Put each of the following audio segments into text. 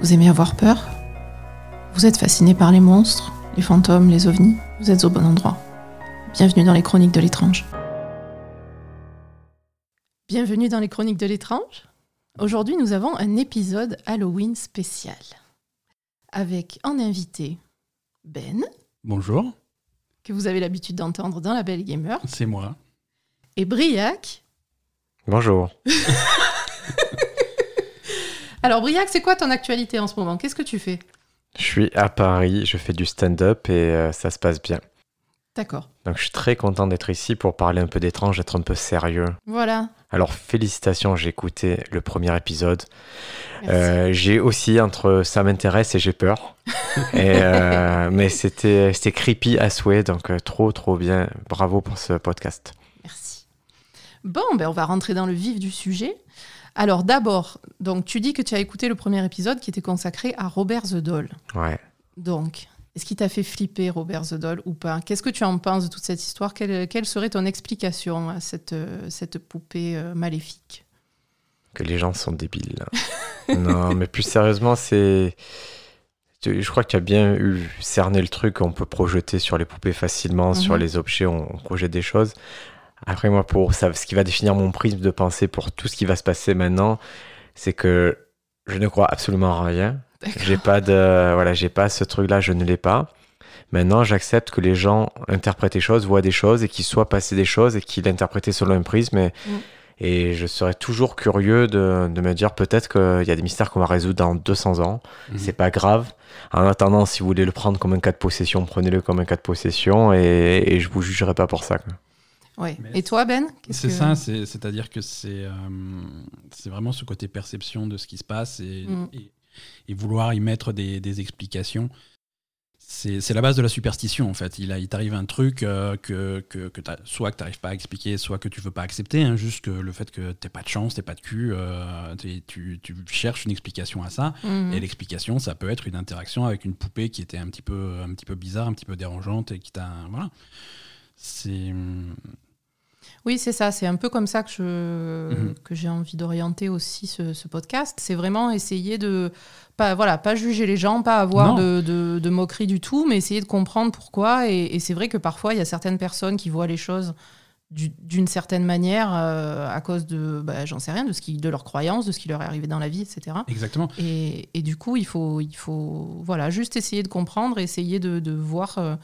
Vous aimez avoir peur Vous êtes fasciné par les monstres, les fantômes, les ovnis Vous êtes au bon endroit. Bienvenue dans les chroniques de l'étrange. Bienvenue dans les chroniques de l'étrange. Aujourd'hui, nous avons un épisode Halloween spécial. Avec en invité Ben, Bonjour, que vous avez l'habitude d'entendre dans La Belle Gamer, c'est moi. et Briac. Bonjour. Alors Briac, c'est quoi ton actualité en ce moment? Qu'est-ce que tu fais? Je suis à Paris, je fais du stand-up et euh, ça se passe bien. D'accord. Donc je suis très content d'être ici pour parler un peu d'étrange, être un peu sérieux. Voilà. Alors félicitations, j'ai écouté le premier épisode. Euh, j'ai aussi entre ça m'intéresse et j'ai peur. et, euh, mais c'était c'était creepy à souhait, donc trop trop bien. Bravo pour ce podcast. Merci. Bon, ben on va rentrer dans le vif du sujet. Alors d'abord, donc tu dis que tu as écouté le premier épisode qui était consacré à Robert the Doll. Ouais. Donc, est-ce qu'il t'a fait flipper Robert the Doll ou pas? Qu'est-ce que tu en penses de toute cette histoire? Quelle, quelle serait ton explication à cette, cette poupée euh, maléfique? Que les gens sont débiles. non, mais plus sérieusement, c'est. Je crois que tu as bien eu cerné le truc. On peut projeter sur les poupées facilement, sur Mhm. les objets, on, on projette des choses. Après, moi, pour ça, ce qui va définir mon prisme de pensée pour tout ce qui va se passer maintenant, c'est que je ne crois absolument à rien. J'ai pas de. Voilà, j'ai pas ce truc-là, je ne l'ai pas. Maintenant, j'accepte que les gens interprètent des choses, voient des choses et qu'ils soient passés des choses et qu'ils l'interprétent selon un prisme. Et, Mm. et je serais toujours curieux de, de me dire peut-être qu'il y a des mystères qu'on va résoudre dans 200 ans. Mhm. C'est pas grave. En attendant, si vous voulez le prendre comme un cas de possession, prenez-le comme un cas de possession et, et je vous jugerai pas pour ça. quoi. Et toi, Ben C'est que- ça, c'est- c'est-à-dire que c'est euh, vraiment ce côté perception de ce qui se passe et, Mm. et- et vouloir y mettre des, des explications. C'est la base de la superstition en fait. Il, a- il t'arrive un truc euh, que, que, que soit que tu n'arrives pas à expliquer, soit que tu veux pas accepter. hein, juste que le fait que t'aies pas de chance, t'aies pas de cul, euh, t'es- tu, tu cherches une explication à ça. Mhm. Et l'explication, ça peut être une interaction avec une poupée qui était un petit peu, un petit peu bizarre, un petit peu dérangeante et qui t'a. Voilà. C'est. Oui, c'est ça. C'est un peu comme ça que je Mhm. que j'ai envie d'orienter aussi ce, ce podcast. C'est vraiment essayer de pas voilà pas juger les gens, pas avoir de, de, de moquerie du tout, mais essayer de comprendre pourquoi. Et, et c'est vrai que parfois il y a certaines personnes qui voient les choses du- d'une certaine manière euh, à cause de bah, j'en sais rien de ce qui de leurs croyances, de ce qui leur est arrivé dans la vie, etc. Exactement. Et, et du coup, il faut, il faut voilà, juste essayer de comprendre, essayer de, de voir, euh,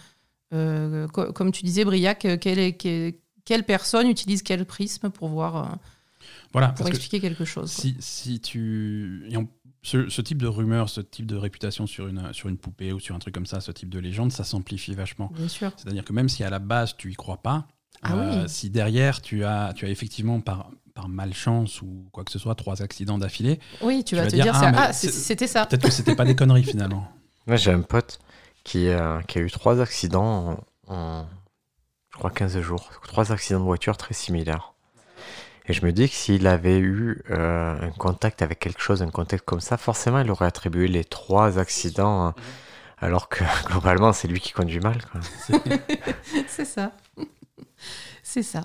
euh, co- comme tu disais, Briac, euh, quelle, est- quelle, personne utilise quel prisme pour voir, euh, Voilà. pour que expliquer quelque chose. si, si tu. et on- ce, ce type de rumeur, ce type de réputation sur une, sur une poupée ou sur un truc comme ça, ce type de légende, ça s'amplifie vachement. Bien sûr. C'est-à-dire que même si à la base tu y crois pas, euh, Ah oui. si derrière tu as, tu as effectivement par, par malchance ou quoi que ce soit trois accidents d'affilée, Oui, tu, Tu vas vas te dire, dire, ah, ah, c'était ça. peut-être que c'était pas des conneries finalement. Moi, j'ai un pote qui, euh, qui a eu trois accidents en, en, je crois, 15 jours. Trois accidents de voiture très similaires. Et je me dis que s'il avait eu euh, un contact avec quelque chose, un contact comme ça, forcément, il aurait attribué les trois accidents, hein, alors que globalement, c'est lui qui conduit mal. c'est ça. c'est ça.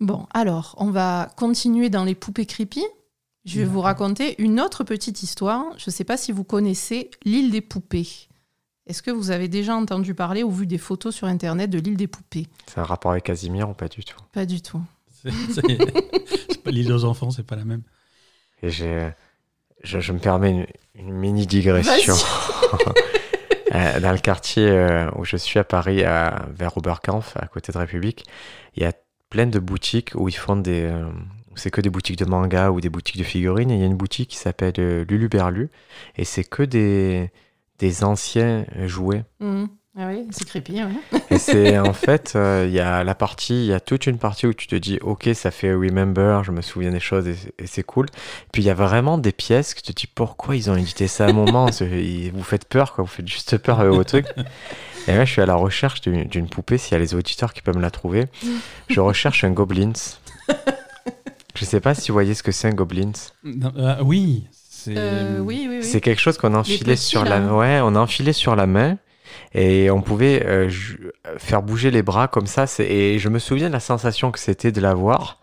Bon, alors, on va continuer dans les poupées creepy. Je vais vous raconter une autre petite histoire. Je ne sais pas si vous connaissez l'île des poupées. Est-ce que vous avez déjà entendu parler ou vu des photos sur Internet de l'île des poupées? C'est un rapport avec Casimir ou pas du tout? Pas du tout. L'île aux enfants, c'est pas la même. Et j'ai, je, je me permets une, une mini digression. Euh, Dans le quartier euh, où je suis à Paris, à, vers Oberkampf, à côté de République, il y a plein de boutiques où ils font des. euh, c'est que des boutiques de manga ou des boutiques de figurines. Et il y a une boutique qui s'appelle Lulu Berlu. Et c'est que des, des anciens jouets. Mhm. Ah oui, c'est creepy. ouais. Et c'est en fait, euh, il y a la partie, il y a toute une partie où tu te dis, ok, ça fait remember, je me souviens des choses et, et c'est cool. Puis il y a vraiment des pièces que tu te dis, pourquoi ils ont édité ça à un moment? Vous faites peur, quoi, vous faites juste peur avec vos trucs. Et là, je suis à la recherche d'une d'une poupée, s'il y a les auditeurs qui peuvent me la trouver. Je recherche un Goblins. Je sais pas si vous voyez ce que c'est un Goblins. Non, euh, oui, c'est. Euh, oui, oui, oui. C'est quelque chose qu'on enfilait sur là. la ouais, on a enfilé sur la main et on pouvait euh, ju- faire bouger les bras comme ça. Et je me souviens de la sensation que c'était de l'avoir.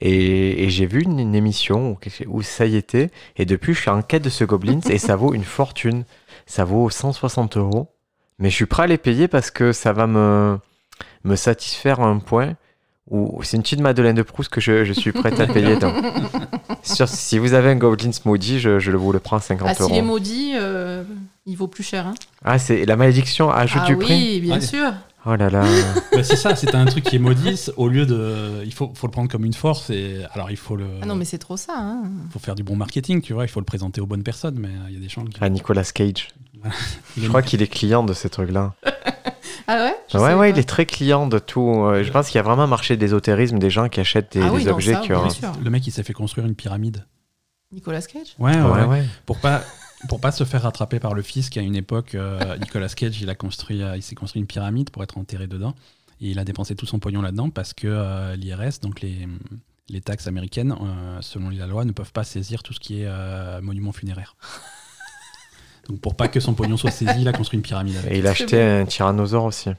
Et, et j'ai vu une, une émission où, ça y était. Et depuis, je suis en quête de ce Goblins et ça vaut une fortune. Ça vaut 160 euros. Mais je suis prêt à les payer parce que ça va me, me satisfaire à un point c'est une petite Madeleine de Proust que je, je suis prêt à payer. Donc, sur- si vous avez un Goblins maudit, je, je vous le prends 50 Ah, s'il est euros. maudit, euh, il vaut plus cher. Hein. Ah, c'est la malédiction ajoute ah du oui, prix. bien Ouais. sûr. Oh là là. Bah, c'est ça, c'est un truc qui est maudit. Au lieu de. Il faut, faut le prendre comme une force. Et, alors, il faut, le, Ah non, mais c'est trop ça. Hein. faut faire du bon marketing, tu vois. Il faut le présenter aux bonnes personnes. Mais euh, il y a des gens qui. Ah, Nicolas Cage. il Je crois qu'il est client de ces trucs-là. Ah ouais? Je Ouais, savais ouais, pas. il est très client de tout. Euh, Je pense qu'il y a vraiment un marché d'ésotérisme, des gens qui achètent des, Ah des oui, non, objets ça, qui ont. Le mec, il s'est fait construire une pyramide. Nicolas Cage? Ouais, ouais, Ouais. Pour pas. Pour pas se faire rattraper par le fisc, à une époque, euh, Nicolas Cage, il a construit, euh, il s'est construit une pyramide pour être enterré dedans, et il a dépensé tout son pognon là-dedans parce que euh, l'IRS, donc les, les taxes américaines, euh, selon la loi, ne peuvent pas saisir tout ce qui est euh, monument funéraire. Donc pour pas que son pognon soit saisi, il a construit une pyramide. Avec. Et il a acheté un tyrannosaure aussi.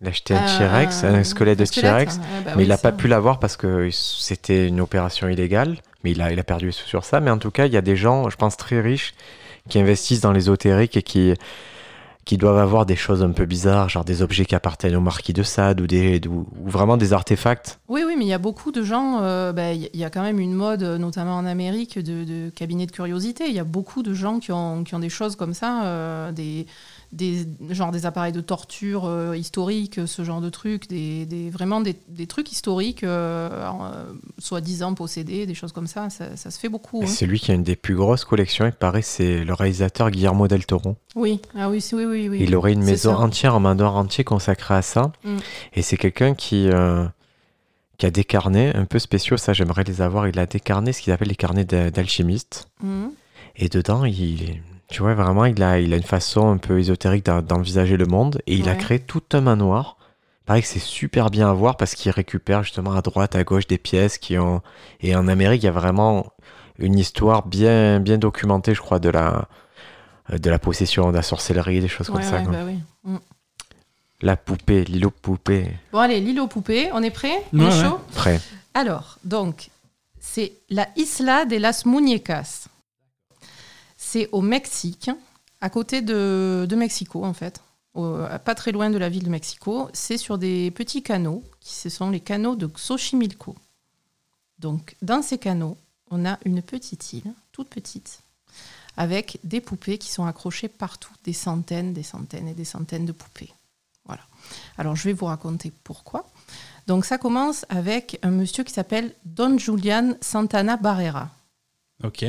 Il a acheté un Euh, T-Rex, un squelette de T-Rex. Ouais, bah mais oui, il n'a pas pu l'avoir parce que c'était une opération illégale. Mais il a, il a perdu sur ça. Mais en tout cas, il y a des gens, je pense, très riches qui investissent dans l'ésotérique et qui, qui doivent avoir des choses un peu bizarres, genre des objets qui appartiennent au marquis de Sade ou, des, ou, vraiment des artefacts. Oui, oui, mais il y a beaucoup de gens. euh, bah, Il y a quand même une mode, euh, notamment en Amérique, de, de cabinets de curiosité. Il y a beaucoup de gens qui ont, qui ont des choses comme ça, euh, des, des, genre des appareils de torture euh, historiques, ce genre de trucs, des, des- vraiment des, des trucs historiques, euh, euh, soi-disant possédés, des choses comme ça. Ça, ça se fait beaucoup. Hein. Celui qui a une des plus grosses collections, il paraît, c'est le réalisateur Guillermo del Toro. Oui, ah oui, c'est- oui, oui, oui. Il aurait une C'est maison ça. entière, un manoir entier consacré à ça. Mm. Et c'est quelqu'un qui, euh, qui a des carnets un peu spéciaux, ça j'aimerais les avoir. Il a des carnets, ce qu'il appelle les carnets d'a- d'alchimiste. Mhm. Et dedans, il, tu vois, vraiment, il a, il a une façon un peu ésotérique d'en- d'envisager le monde. Et il a créé tout un manoir. Pareil que c'est super bien à voir parce qu'il récupère justement à droite, à gauche des pièces qui ont. Et en Amérique, il y a vraiment une histoire bien, bien documentée, je crois, de la, de la possession, de la sorcellerie, des choses Ouais, comme ça. ouais, quoi. bah oui. Mm. La poupée, l'îlot poupée. Bon, allez, l'île aux poupées, on est prêt? On est ouais. chaud? Prêt. Alors, donc, c'est la Isla de las Muñecas. C'est au Mexique, à côté de, Mexico, en fait. Pas très loin de la ville de Mexico. C'est sur des petits canaux, qui ce sont les canaux de Xochimilco. Donc, dans ces canaux, on a une petite île, toute petite, avec des poupées qui sont accrochées partout, des centaines, des centaines et des centaines de poupées. Voilà. Alors, je vais vous raconter pourquoi. Donc ça commence avec un monsieur qui s'appelle Don Julian Santana Barrera. Ok.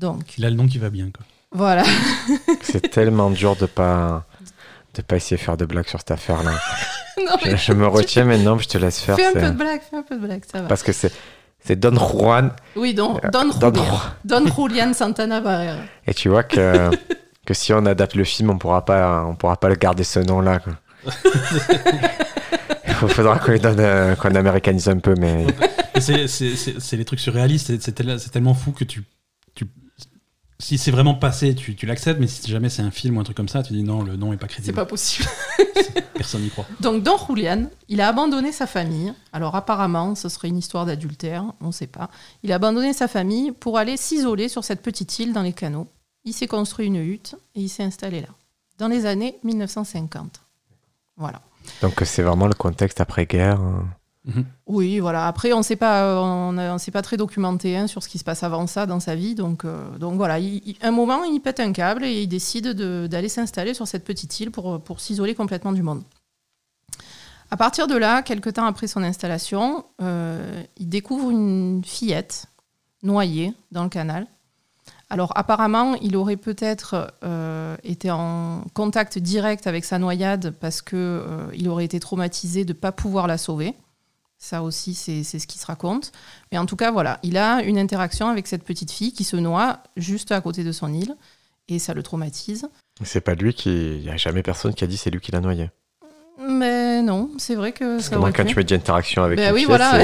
Donc Il a le nom qui va bien, quoi. voilà. C'est tellement dur de pas de pas essayer de faire de blagues sur cette affaire-là. Je, me retiens maintenant, je te laisse faire. fais un peu de blague, fais un peu de blague, ça va. Parce que c'est c'est Don Juan. Oui, Don, Don, Don Julian. Juan. Don Julian Santana Barrera. Et tu vois que, que si on adapte le film, on pourra pas, on pourra pas le garder ce nom-là. Il faudra qu'on euh, qu'on américanise un peu, mais C'est c'est- c'est- c'est les trucs surréalistes, c'est- c'est tel- c'est tellement fou que tu. Si c'est vraiment passé, tu, tu l'acceptes, mais si jamais c'est un film ou un truc comme ça, tu dis non, le nom est pas C'est crédible. pas possible. Personne n'y croit. Donc Don Julian, il a abandonné sa famille. Alors apparemment, ce serait une histoire d'adultère, on ne sait pas. Il a abandonné sa famille pour aller s'isoler sur cette petite île dans les canaux. Il s'est construit une hutte et il s'est installé là, dans les années 1950. Voilà. donc c'est vraiment le contexte après-guerre. hein. Mhm. Oui, voilà. Après, on ne s'est pas, on, pas très documenté hein, sur ce qui se passe avant ça dans sa vie. Donc, euh, donc voilà. Il- il- un moment, il pète un câble et il décide de- d'aller s'installer sur cette petite île pour, pour s'isoler complètement du monde. À partir de là, quelques temps après son installation, euh, il découvre une fillette noyée dans le canal. Alors apparemment, il aurait peut-être euh, été en contact direct avec sa noyade parce que euh, il aurait été traumatisé de ne pas pouvoir la sauver. Ça aussi, c'est ce qui se raconte. Mais en tout cas, voilà, il a une interaction avec cette petite fille qui se noie juste à côté de son île et ça le traumatise. C'est pas lui qui, il y a jamais personne qui a dit c'est lui qui l'a noyé. Mais non, c'est vrai que Parce ça que moi, quand pu. tu me dis interaction avec Ben une oui, pièce, voilà.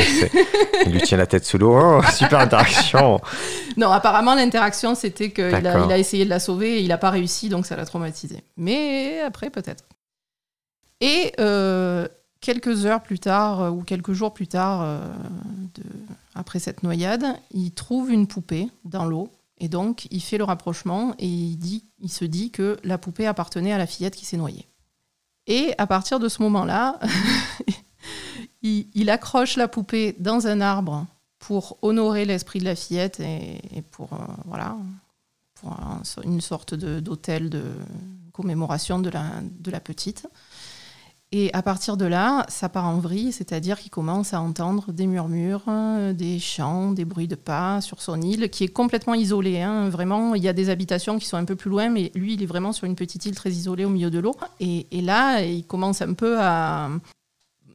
il lui tient la tête sous l'eau. Oh, super interaction. Non, apparemment, l'interaction, c'était qu'il a, D'accord. il a essayé de la sauver et il n'a pas réussi, donc ça l'a traumatisé. Mais après, peut-être. Et euh, quelques heures plus tard euh, ou quelques jours plus tard, euh, après cette noyade, il trouve une poupée dans l'eau. Et donc, il fait le rapprochement et il, dit, il se dit que la poupée appartenait à la fillette qui s'est noyée. Et à partir de ce moment-là, il, accroche la poupée dans un arbre pour honorer l'esprit de la fillette et, pour, euh, voilà, une sorte d'hôtel de, commémoration de la petite. Et à partir de là, ça part en vrille, c'est-à-dire qu'il commence à entendre des murmures, euh, des chants, des bruits de pas sur son île, qui est complètement isolée. hein. Vraiment, il y a des habitations qui sont un peu plus loin, mais lui, il est vraiment sur une petite île très isolée au milieu de l'eau. Et, là, il commence un peu à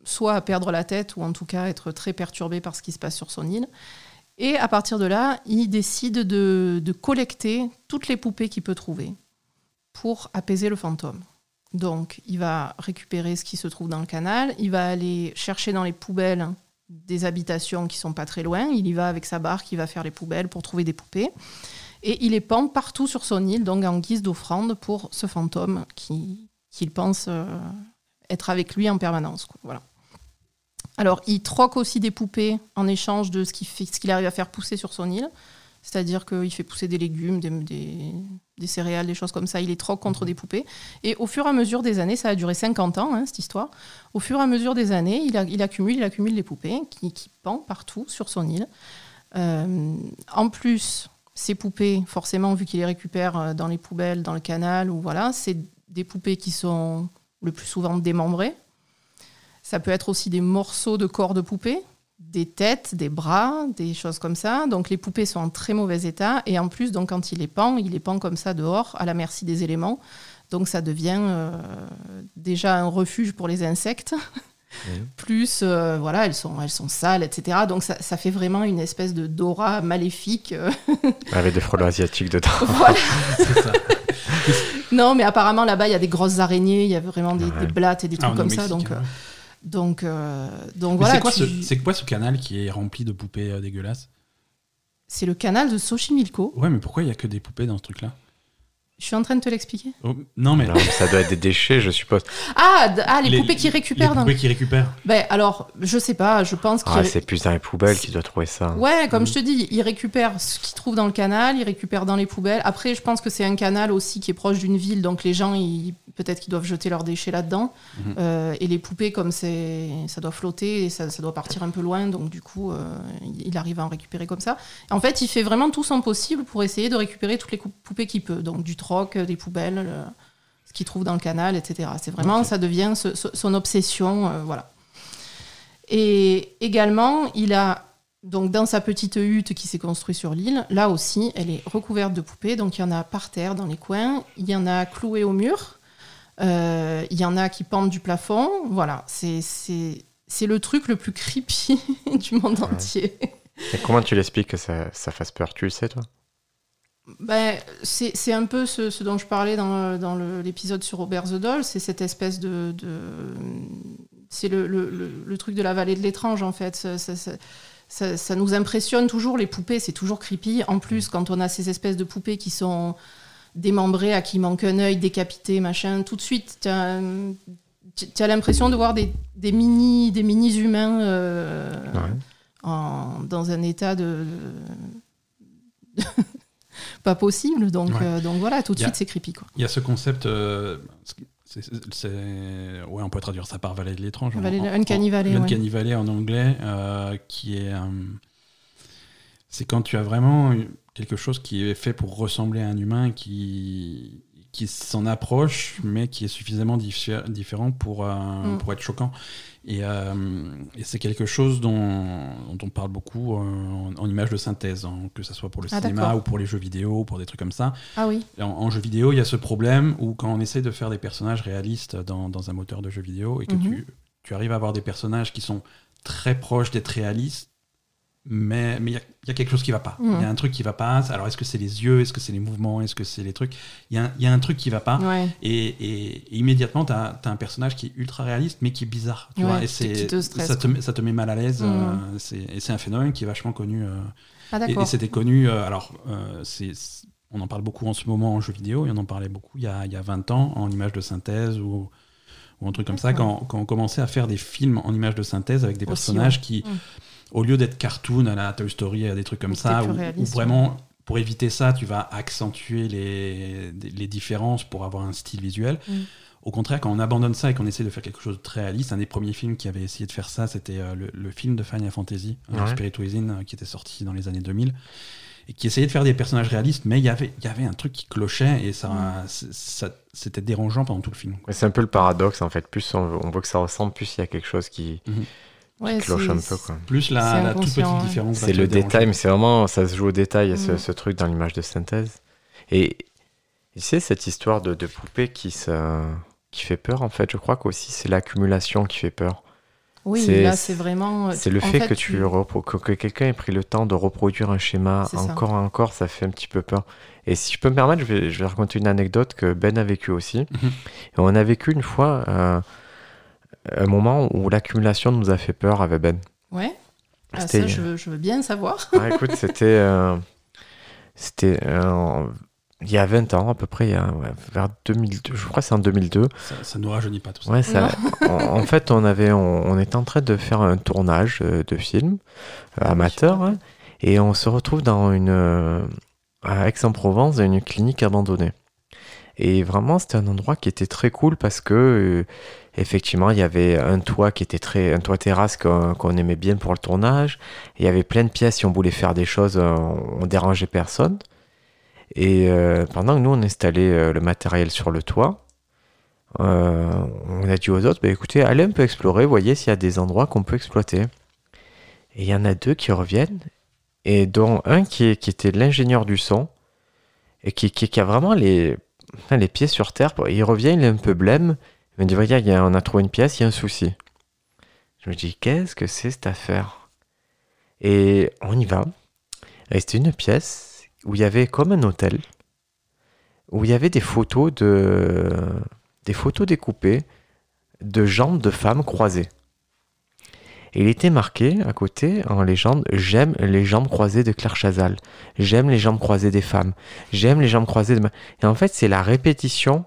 soit à perdre la tête, ou en tout cas être très perturbé par ce qui se passe sur son île. Et à partir de là, il décide de, de collecter toutes les poupées qu'il peut trouver pour apaiser le fantôme. Donc, il va récupérer ce qui se trouve dans le canal, il va aller chercher dans les poubelles des habitations qui sont pas très loin, il y va avec sa barque, il va faire les poubelles pour trouver des poupées, et il les pend partout sur son île, donc en guise d'offrande pour ce fantôme qui- qu'il pense euh, être avec lui en permanence. Voilà. Alors, il troque aussi des poupées en échange de ce qu'il arrive à faire pousser sur son île. C'est-à-dire qu'il fait pousser des légumes, des, des- des céréales, des choses comme ça. Il les troque contre des poupées. Et au fur et à mesure des années, ça a duré 50 ans, hein, cette histoire. Au fur et à mesure des années, il, a- il accumule, il accumule les poupées qui, qui pendent partout sur son île. Euh, en plus, ces poupées, forcément, vu qu'il les récupère euh, dans les poubelles, dans le canal, ou voilà, c'est des poupées qui sont le plus souvent démembrées. Ça peut être aussi des morceaux de corps de poupées, des têtes, des bras, des choses comme ça. Donc les poupées sont en très mauvais état. Et en plus, donc, quand il les pend, il les pend comme ça dehors, à la merci des éléments. Donc ça devient euh, déjà un refuge pour les insectes. Plus, euh, voilà, elles sont, elles sont sales, etc. Donc ça, ça fait vraiment une espèce de d'aura maléfique. euh, Avec des frelons asiatiques dedans. voilà. C'est ça. Non, mais apparemment là-bas, il y a des grosses araignées, il y a vraiment des, Ouais. des blattes et des Ah, trucs comme ça. Donc, euh, donc, euh, donc voilà. c'est quoi, tu- ce- c'est quoi ce canal qui est rempli de poupées euh, dégueulasses? C'est le canal de Xochimilco. Ouais, mais pourquoi il y a que des poupées dans ce truc-là? Je suis en train de te l'expliquer. Oh, Non, mais Non, mais ça doit être des déchets, je suppose. Ah, d- ah, les, poupées qui récupèrent. Les dans- poupées qui récupèrent. Ben, alors, je sais pas, je pense Ah, c'est plus dans les poubelles qu'il doit trouver ça. Ouais, comme Mhm. je te dis, il récupère ce qu'il trouve dans le canal, il récupère dans les poubelles. Après, je pense que c'est un canal aussi qui est proche d'une ville, donc les gens, ils- peut-être qu'ils doivent jeter leurs déchets là-dedans. Mhm. Euh, et les poupées, comme c'est, ça doit flotter et ça, ça doit partir un peu loin, donc du coup, euh, il arrive à en récupérer comme ça. En fait, il fait vraiment tout son possible pour essayer de récupérer toutes les poupées qu'il peut, donc du troc, des poubelles, le- ce qu'il trouve dans le canal, etc. C'est vraiment, ça devient ce- ce- son obsession, euh, voilà. Et également, il a donc dans sa petite hutte qui s'est construite sur l'île, là aussi, elle est recouverte de poupées. Donc il y en a par terre dans les coins, il y en a clouées au mur, euh, il y en a qui pendent du plafond. Voilà, c'est le truc le plus creepy du monde Ouais. entier. Et comment tu l'expliques que ça, ça fasse peur? Tu le sais, toi? Ben, c'est un peu ce, ce dont je parlais dans, dans l'épisode sur Robert the Doll, c'est cette espèce de... de- c'est le, le- le- le truc de la vallée de l'étrange, en fait. Ça, ça- ça- ça- ça nous impressionne toujours, les poupées, c'est toujours creepy. En plus, quand on a ces espèces de poupées qui sont démembrées, à qui manque un œil, décapité, machin, tout de suite, tu as, l'impression de voir des, des mini des mini humains euh, Ouais. en- dans un état de, de- pas possible. Donc, Ouais. euh, donc voilà, tout de a- suite c'est creepy. Il y a ce concept. euh, c'est- c'est- c'est- ouais, on peut traduire ça par Vallée de l'étrange. Vallée- En- Uncanny Valley, ouais. Uncanny Valley en anglais, euh, qui est. euh, c'est quand tu as vraiment quelque chose qui est fait pour ressembler à un humain qui qui s'en approche, mais qui est suffisamment diffé- différent pour, euh, Mm. pour être choquant. Et, euh, et c'est quelque chose dont, dont on parle beaucoup euh, en, en images de synthèse, hein, que ce soit pour le Ah, cinéma ou pour les jeux vidéo, pour des trucs comme ça. Ah oui. En, en jeu vidéo, il y a ce problème où quand on essaie de faire des personnages réalistes dans, dans un moteur de jeu vidéo et que Mhm. tu, tu arrives à avoir des personnages qui sont très proches d'être réalistes, mais mais il y, a- il y a quelque chose qui va pas. Il y a un truc qui va pas. Alors est-ce que c'est les yeux? Est-ce que c'est les mouvements? Est-ce que c'est les trucs? Il y, a un- il y a un truc qui va pas. Ouais. Et, et- et immédiatement, tu as, un personnage qui est ultra réaliste, mais qui est bizarre. Tu Ouais, vois, et te ça, te, met- ça te met mal à l'aise. Mhm. euh, et c'est un phénomène qui est vachement connu. euh, Ah et, d'accord. et c'était connu, euh, alors, c'est, on en parle beaucoup en ce moment en jeu vidéo, et on en parlait beaucoup il y a, il y a 20 ans en images de synthèse ou, ou un truc comme ça, quand, quand, on commençait à faire des films en images de synthèse avec des Aussi, personnages ouais. qui, Mm. Au lieu d'être cartoon à la Toy Story, à des trucs comme ça, où, vraiment, pour éviter ça, tu vas accentuer les, les différences pour avoir un style visuel. Mm. Au contraire, quand on abandonne ça et qu'on essaie de faire quelque chose de très réaliste, un des premiers films qui avait essayé de faire ça, c'était euh, le, le film de Final Fantasy, euh, Ouais. Spirit Within, euh, qui était sorti dans les années 2000, et qui essayait de faire des personnages réalistes, mais il y avait, il y avait un truc qui clochait et ça, Mm. ça- c'était dérangeant pendant tout le film. C'est un peu le paradoxe en fait. Plus on, on voit que ça ressemble, plus il y a quelque chose qui, Ouais, qui cloche c'est- un peu. Quoi. Plus C'est la, la toute petite inconscient, ouais. différence. va C'est le détail, mais c'est vraiment, ça se joue au détail, ce, Mm. ce truc dans l'image de synthèse. Et tu sais, cette histoire de, de poupée qui, fait peur, en fait, je crois qu'aussi c'est l'accumulation qui fait peur. Oui, C'est- là, c'est vraiment. C'est le fait, que, tu, repro- que, que quelqu'un ait pris le temps de reproduire un schéma C'est ça. encore et encore, ça fait un petit peu peur. Et si je peux me permettre, je vais, je vais raconter une anecdote que Ben a vécue aussi. Mhm. Et on a vécu une fois euh, un moment où l'accumulation nous a fait peur avec Ben. Ouais. Ah, ça, je veux, je veux bien savoir. Ah, écoute, c'était. euh, c'était. euh, il y a 20 ans, à peu près, il y a, ouais, vers 2002, je crois que c'est en 2002. Ça, ça nous rajeunit pas tout ça. Ouais, ça, en, en fait, on, avait, on, on était en train de faire un tournage euh, de film euh, amateur hein, et on se retrouve dans une, à Aix-en-Provence, dans une clinique abandonnée. Et vraiment, c'était un endroit qui était très cool parce que, euh, effectivement, il y avait un toit qui était très, un toit terrasse qu'on aimait bien pour le tournage. Il y avait plein de pièces si on voulait faire des choses, euh, on dérangeait personne. Et euh, pendant que nous, on installait euh, le matériel sur le toit, on a dit aux autres, bah, écoutez, allez un peu explorer, voyez s'il y a des endroits qu'on peut exploiter. Et il y en a deux qui reviennent, et dont un qui, était l'ingénieur du son, et qui, qui- a vraiment les, les pieds sur terre. Il revient, il est un peu blême, il me dit, regarde, on a trouvé une pièce, il y a un souci. Je me dis, qu'est-ce que c'est cette affaire? Et on y va. Et c'était une pièce où il y avait comme un hôtel, où il y avait des photos de des photos découpées de jambes de femmes croisées. Il était marqué à côté en légende J'aime les jambes croisées de Claire Chazal. J'aime les jambes croisées des femmes. J'aime les jambes croisées de. Et en fait, c'est la répétition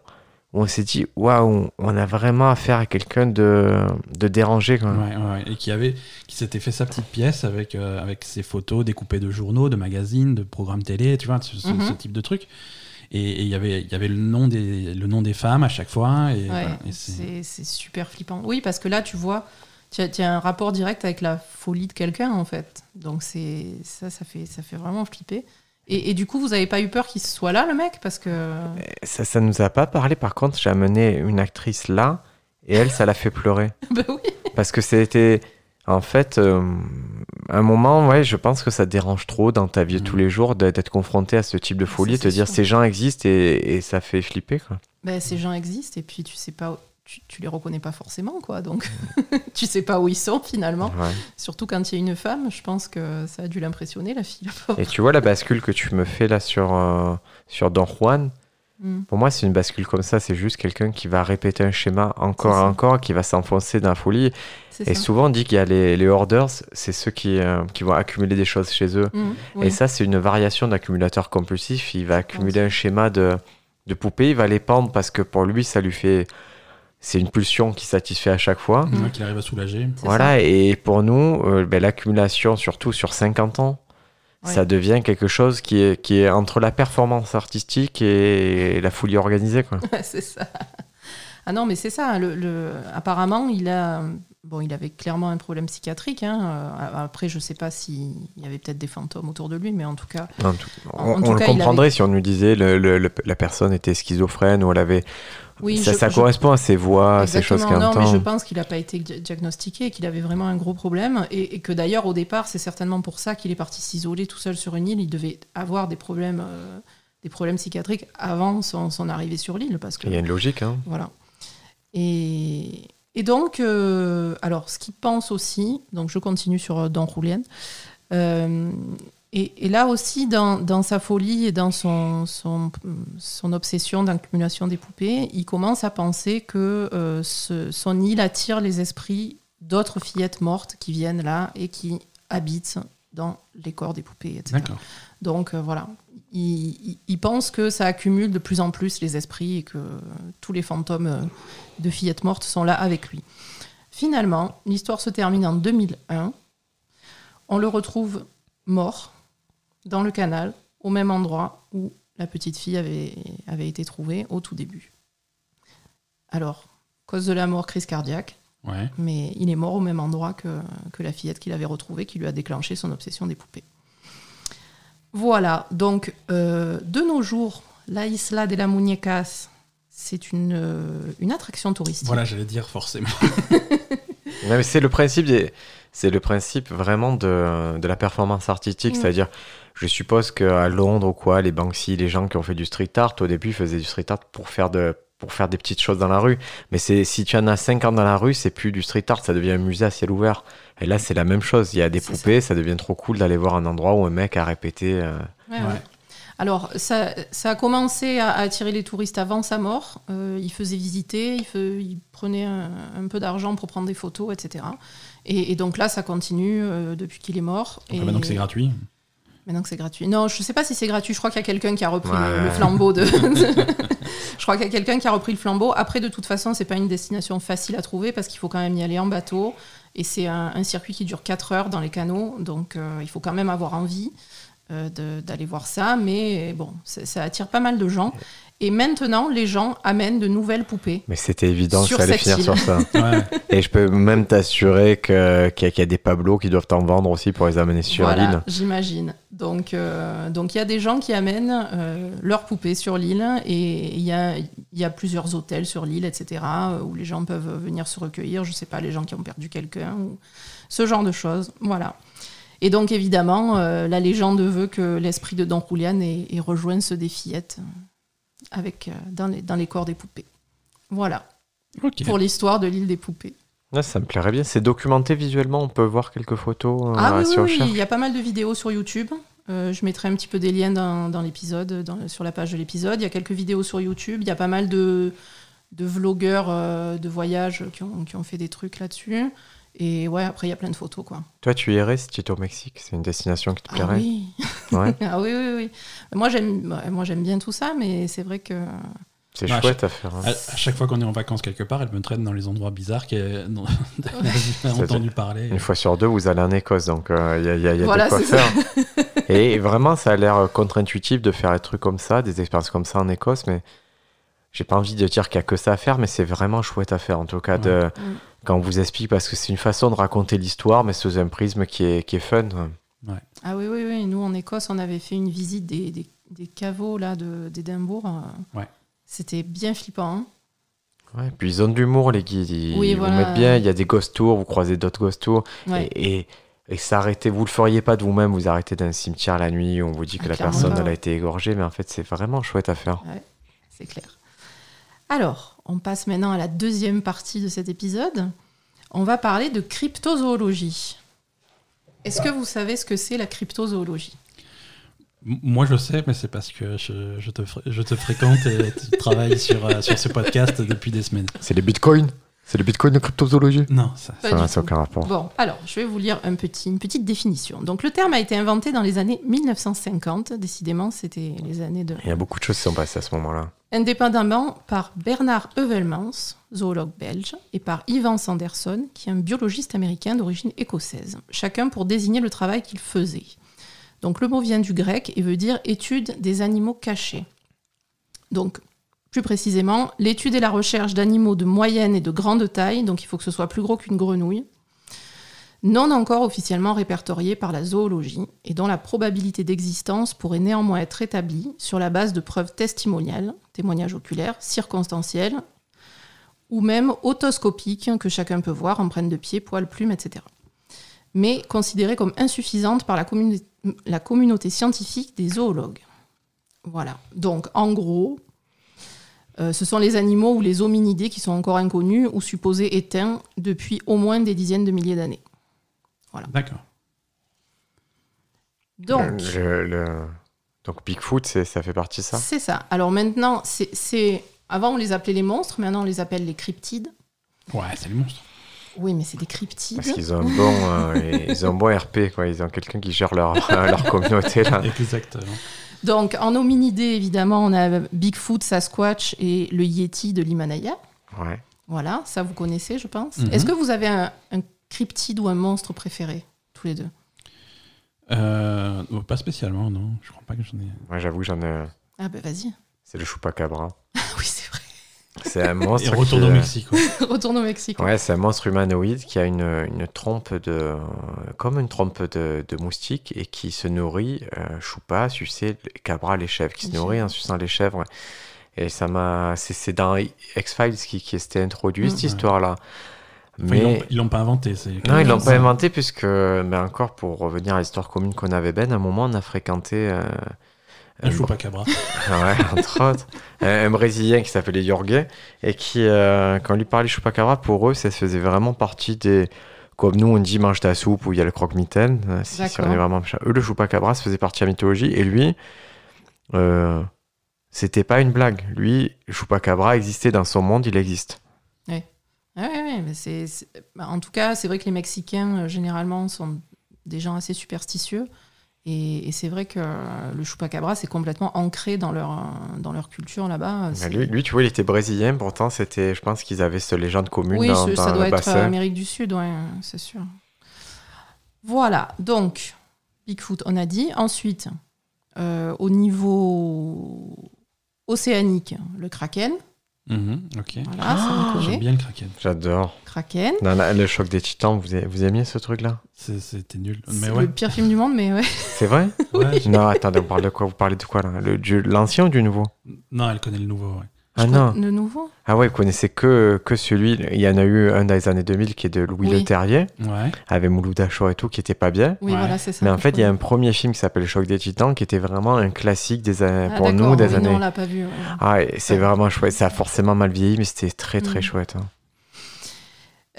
où on s'est dit Waouh, on a vraiment affaire à quelqu'un de, de dérangé. Ouais, ouais. Et qui avait, qui s'était fait sa petite pièce avec, euh, avec ses photos découpées de journaux, de magazines, de programmes télé, tu vois, ce, Mhm. ce type de truc. Et il y avait, il y avait le nom des, le nom des femmes à chaque fois. Et, Ouais, voilà, et c'est- c'est c'est super flippant. Oui, parce que là, tu vois, tu as, tu as un rapport direct avec la folie de quelqu'un, en fait. Donc, c'est ça, ça fait, ça fait vraiment flipper. Et, et du coup, vous n'avez pas eu peur qu'il soit là, le mec Parce que. Ça, ça nous a pas parlé. Par contre, j'ai amené une actrice là, et elle, ça l'a fait pleurer. bah oui. Parce que c'était. En fait, euh, un moment, ouais, je pense que ça te dérange trop dans ta vie de tous les jours d'être confronté à ce type de folie, Ça, te dire sûr. ces gens existent et, et ça fait flipper. Quoi. Ben, ces gens existent et puis tu sais pas, tu, tu les reconnais pas forcément, quoi. Donc, tu sais pas où ils sont finalement. Ouais. Surtout quand il y a une femme, je pense que ça a dû l'impressionner, la fille. la. Et tu vois la bascule que tu me fais là sur, euh, sur Don Juan, Mm. pour moi, c'est une bascule comme ça. C'est juste quelqu'un qui va répéter un schéma encore et encore, qui va s'enfoncer dans la folie. Et ça. souvent, on dit qu'il y a les, les hoarders, c'est ceux qui, euh, qui vont accumuler des choses chez eux. Mm, Et ça, c'est une variation d'accumulateur compulsif. Il va accumuler un schéma de, de poupée, il va les pendre parce que pour lui, ça lui fait. C'est une pulsion qui satisfait à chaque fois. Mm. qui arrive à soulager. Voilà, et pour nous, euh, ben, l'accumulation, surtout sur 50 ans, Ouais. ça devient quelque chose qui est, qui est entre la performance artistique et la folie organisée. Quoi. C'est ça. Ah non, mais c'est ça. Le, le- Apparemment, il a. Bon, il avait clairement un problème psychiatrique. hein. Euh, Après, je sais pas s'il y avait peut-être des fantômes autour de lui, mais en tout cas. En tout- En- on en tout on cas, le comprendrait si on nous disait le, le- le- la personne était schizophrène ou elle avait. Oui, ça je- ça je- correspond à ses voix, à ces choses Exactement. qu'elle Non, mais je pense qu'il n'a pas été di- diagnostiqué, qu'il avait vraiment un gros problème, et, et que d'ailleurs, au départ, c'est certainement pour ça qu'il est parti s'isoler tout seul sur une île. Il devait avoir des problèmes, euh, des problèmes psychiatriques avant son, son arrivée sur l'île, parce que Il y a une logique. Hein. voilà. Et, et donc, euh, alors, ce qu'il pense aussi, donc je continue sur euh, Dan Julian, euh, et, et là aussi, dans, dans sa folie et dans son, son, son obsession d'accumulation des poupées, il commence à penser que euh, ce- son île attire les esprits d'autres fillettes mortes qui viennent là et qui habitent dans les corps des poupées, etc. Donc voilà, il, il- il pense que ça accumule de plus en plus les esprits et que tous les fantômes de fillettes mortes sont là avec lui. Finalement, l'histoire se termine en 2001. On le retrouve mort dans le canal, au même endroit où la petite fille avait, avait été trouvée au tout début. Alors, cause de la mort, crise cardiaque, Ouais. mais il est mort au même endroit que, que la fillette qu'il avait retrouvée, qui lui a déclenché son obsession des poupées. Voilà, donc euh, de nos jours, la Isla de la Muñecas, c'est une, euh, une attraction touristique. Voilà, j'allais dire forcément. Ouais, mais c'est le principe des- c'est le principe vraiment de, de la performance artistique, Mm. c'est-à-dire je suppose qu'à Londres ou quoi, les Banksy, les gens qui ont fait du street art, au début ils faisaient du street art pour faire de pour faire des petites choses dans la rue. Mais c'est si tu en as 50 dans la rue, c'est plus du street art, ça devient un musée à ciel ouvert. Et là, c'est la même chose. Il y a des C'est poupées, ça. devient trop cool d'aller voir un endroit où un mec a répété. euh, Ouais, Ouais. Alors, ça, ça a commencé à, à attirer les touristes avant sa mort. Euh, il faisait visiter, il, fe- il prenait un, un peu d'argent pour prendre des photos, etc. Et, et donc là, ça continue euh, depuis qu'il est mort. Et maintenant que c'est gratuit. Maintenant que c'est gratuit. Non, je sais pas si c'est gratuit. Je crois qu'il y a quelqu'un qui a repris le, Ouais. le flambeau de. je crois qu'il y a quelqu'un qui a repris le flambeau. Après, de toute façon, c'est pas une destination facile à trouver parce qu'il faut quand même y aller en bateau. Et c'est un, un circuit qui dure 4 heures dans les canaux. Donc, euh, il faut quand même avoir envie euh, d'aller voir ça. Mais bon, ça, ça attire pas mal de gens. Et maintenant, les gens amènent de nouvelles poupées. Mais c'était évident que Sur ça allait finir île. sur ça. Ouais. Et je peux même t'assurer qu'il y, a- qu'il y a des Pablo qui doivent en vendre aussi pour les amener sur voilà, l'île. j'imagine. Donc, euh, donc il y a des gens qui amènent euh, leurs poupées sur l'île et il y a, il y a plusieurs hôtels sur l'île, etc., où les gens peuvent venir se recueillir. Je sais pas, les gens qui ont perdu quelqu'un ou ce genre de choses. Voilà. Et donc, évidemment, euh, la légende veut que l'esprit de Don Julian ait, ait rejoint ceux des fillettes euh, avec, euh, dans, les, dans les corps des poupées. Voilà, pour l'histoire de l'île des poupées. Ouais, ça me plairait bien. C'est documenté visuellement. On peut voir quelques photos euh, Ah oui, si oui, il y a pas mal de vidéos sur YouTube. Euh, je mettrai un petit peu des liens dans, dans l'épisode, dans- sur la page de l'épisode. Il y a quelques vidéos sur YouTube. Il y a pas mal de, de vlogueurs euh, de voyage qui ont, qui ont fait des trucs là-dessus. Et ouais, après, il y a plein de photos, quoi. Toi, tu irais si tu étais au Mexique? C'est une destination qui te Ah plairait? oui. Ouais. ah oui, oui, oui. Moi, j'aime moi, j'aime bien tout ça, mais c'est vrai que... C'est Ouais, chouette à faire. hein. À, à chaque fois qu'on est en vacances quelque part, elle me traîne dans les endroits bizarres qu'elle dont elle a entendu parler. Une fois sur deux, vous allez en Écosse, donc euh, il y a, y a- y a Voilà, de quoi faire. Et vraiment, ça a l'air euh, contre-intuitif de faire des trucs comme ça, des expériences comme ça en Écosse, mais j'ai pas envie de dire qu'il y a que ça à faire, mais c'est vraiment chouette à faire, en tout cas, de, Mm. Quand on vous explique, parce que c'est une façon de raconter l'histoire, mais sous un prisme qui est, qui est fun. Ah oui, oui, oui. Nous, en Écosse, on avait fait une visite des, des, des caveaux là, de- d'Édimbourg. euh, Ouais. C'était bien flippant. hein. Ouais, puis ils ont de l'humour, les guides. Ils, Oui, ils voilà. vous mettent bien. Il y a des ghost tours, vous croisez d'autres ghost tours. Ouais. Et, et, et s'arrêter, vous le feriez pas de vous-même, vous arrêtez dans un cimetière la nuit, où on vous dit que Ah, la clairement personne elle a été égorgée, mais en fait, c'est vraiment chouette à faire. C'est clair. Alors, on passe maintenant à la deuxième partie de cet épisode. On va parler de cryptozoologie. Est-ce que vous savez ce que c'est la cryptozoologie? Moi, je sais, mais c'est parce que je, je te, fr- je te fréquente et tu travailles sur, euh, sur ce podcast depuis des semaines. C'est les bitcoins? C'est les bitcoins de cryptozoologie Non, ça. N'a aucun rapport. Bon, alors, je vais vous lire un petit, une petite définition. Donc, le terme a été inventé dans les années 1950. Décidément, c'était les années de... Il y a beaucoup de choses qui sont passées à ce moment-là. Indépendamment par Bernard Heuvelmans, zoologue belge, et par Ivan Sanderson, qui est un biologiste américain d'origine écossaise, chacun pour désigner le travail qu'il faisait. Donc le mot vient du grec et veut dire étude des animaux cachés. Donc plus précisément, l'étude et la recherche d'animaux de moyenne et de grande taille, donc il faut que ce soit plus gros qu'une grenouille, non encore officiellement répertoriés par la zoologie et dont la probabilité d'existence pourrait néanmoins être établie sur la base de preuves testimoniales, témoignages oculaires, circonstanciels ou même otoscopiques que chacun peut voir, empreintes de pied, poils, plumes, etc. Mais considérées comme insuffisantes par la, communauté scientifique des zoologues. Voilà. Donc, en gros, euh, ce sont les animaux ou les hominidés qui sont encore inconnus ou supposés éteints depuis au moins des dizaines de milliers d'années. D'accord. Donc, Le- le- Donc Bigfoot, ça fait partie de ça? C'est ça. Alors maintenant, c'est- c'est... Avant, on les appelait les monstres, maintenant, on les appelle les cryptides. Ouais, c'est les monstres. Oui, mais c'est des cryptides. Parce qu'ils ont un bon, euh, ils ont un bon RP, quoi. Ils ont quelqu'un qui gère leur, leur communauté, là. Exactement. Donc, en hominidés, évidemment, on a Bigfoot, Sasquatch et le Yeti de l'Himalaya. Ouais. Voilà, ça vous connaissez, je pense. Mhm. Est-ce que vous avez un, un cryptide ou un monstre préféré, tous les deux? Euh, pas spécialement, non. Je crois pas que j'en ai. Moi, j'avoue, j'en ai. Ah ben vas-y. C'est le chupacabra. oui, c'est vrai. C'est un monstre. Et retourne qui, au Mexique. ouais. Retourne au Mexique. Ouais, c'est un monstre humanoïde qui a une, une trompe de. comme une trompe de, de moustique et qui se nourrit, euh, choupa, sucer, les cabras, les chèvres, qui Les se nourrit en suçant les chèvres. Et ça m'a. C'est c'est dans X-Files qui, qui s'était introduit, cette Ouais. histoire-là. Enfin, Mais. ils l'ont- Ils l'ont pas inventé. c'est- Non, ils l'ont pas inventé puisque, mais encore pour revenir à l'histoire commune qu'on avait, Ben, à un moment, on a fréquenté euh, Un chupacabra. ouais, entre autres, un, un Brésilien qui s'appelait Jorge et qui, euh, quand on lui parlait chupacabra, pour eux, ça faisait vraiment partie des. Comme nous, on dit mange ta soupe où il y a le croque-mitaine. euh, Si, si on est vraiment. Eux, le chupacabra, ça faisait partie de la mythologie et lui, euh, c'était pas une blague. Lui, le chupacabra existait dans son monde, il existe. Ah ouais, ouais, mais c'est, c'est- bah, en tout cas, c'est vrai que les Mexicains, euh, généralement, sont des gens assez superstitieux. Et, et c'est vrai que euh, le chupacabra, c'est complètement ancré dans leur, euh, dans leur culture là-bas. Lui, lui, tu vois, il était brésilien, pourtant, c'était, je pense qu'ils avaient cette légende commune oui, dans, ce- dans ça doit être euh, Amérique du Sud, ouais, c'est sûr. Voilà, donc, Bigfoot, on a dit. Ensuite, euh, au niveau océanique, le kraken. Mhm, ok. Voilà, on J'aime bien le kraken. J'adore. Kraken. La- le choc des titans, vous, avez- vous aimiez ce truc-là? C'est- C'était nul. C'est ouais. le pire film du monde, mais ouais. C'est vrai? Non, attendez, vous parlez de quoi? Vous parlez de quoi là? L'ancien ou du nouveau? Non, elle connaît le nouveau. Ouais. Ah non Le nouveau Ah ouais, vous connaissez que, que celui. Il y en a eu un dans les années 2000 qui est de Louis Oui. Le Terrier, Ouais. avec Mouloud Achour et tout, qui était pas bien. Oui, Ouais. voilà, c'est ça. Mais en fait, il y a un premier film qui s'appelle Le Choc des Titans, qui était vraiment un classique des années, Ah, pour nous des oui, années. Non, on l'a pas vu. ouais. Ah, c'est Ouais. vraiment chouette. Ça a forcément mal vieilli, mais c'était très très Mm. chouette. hein.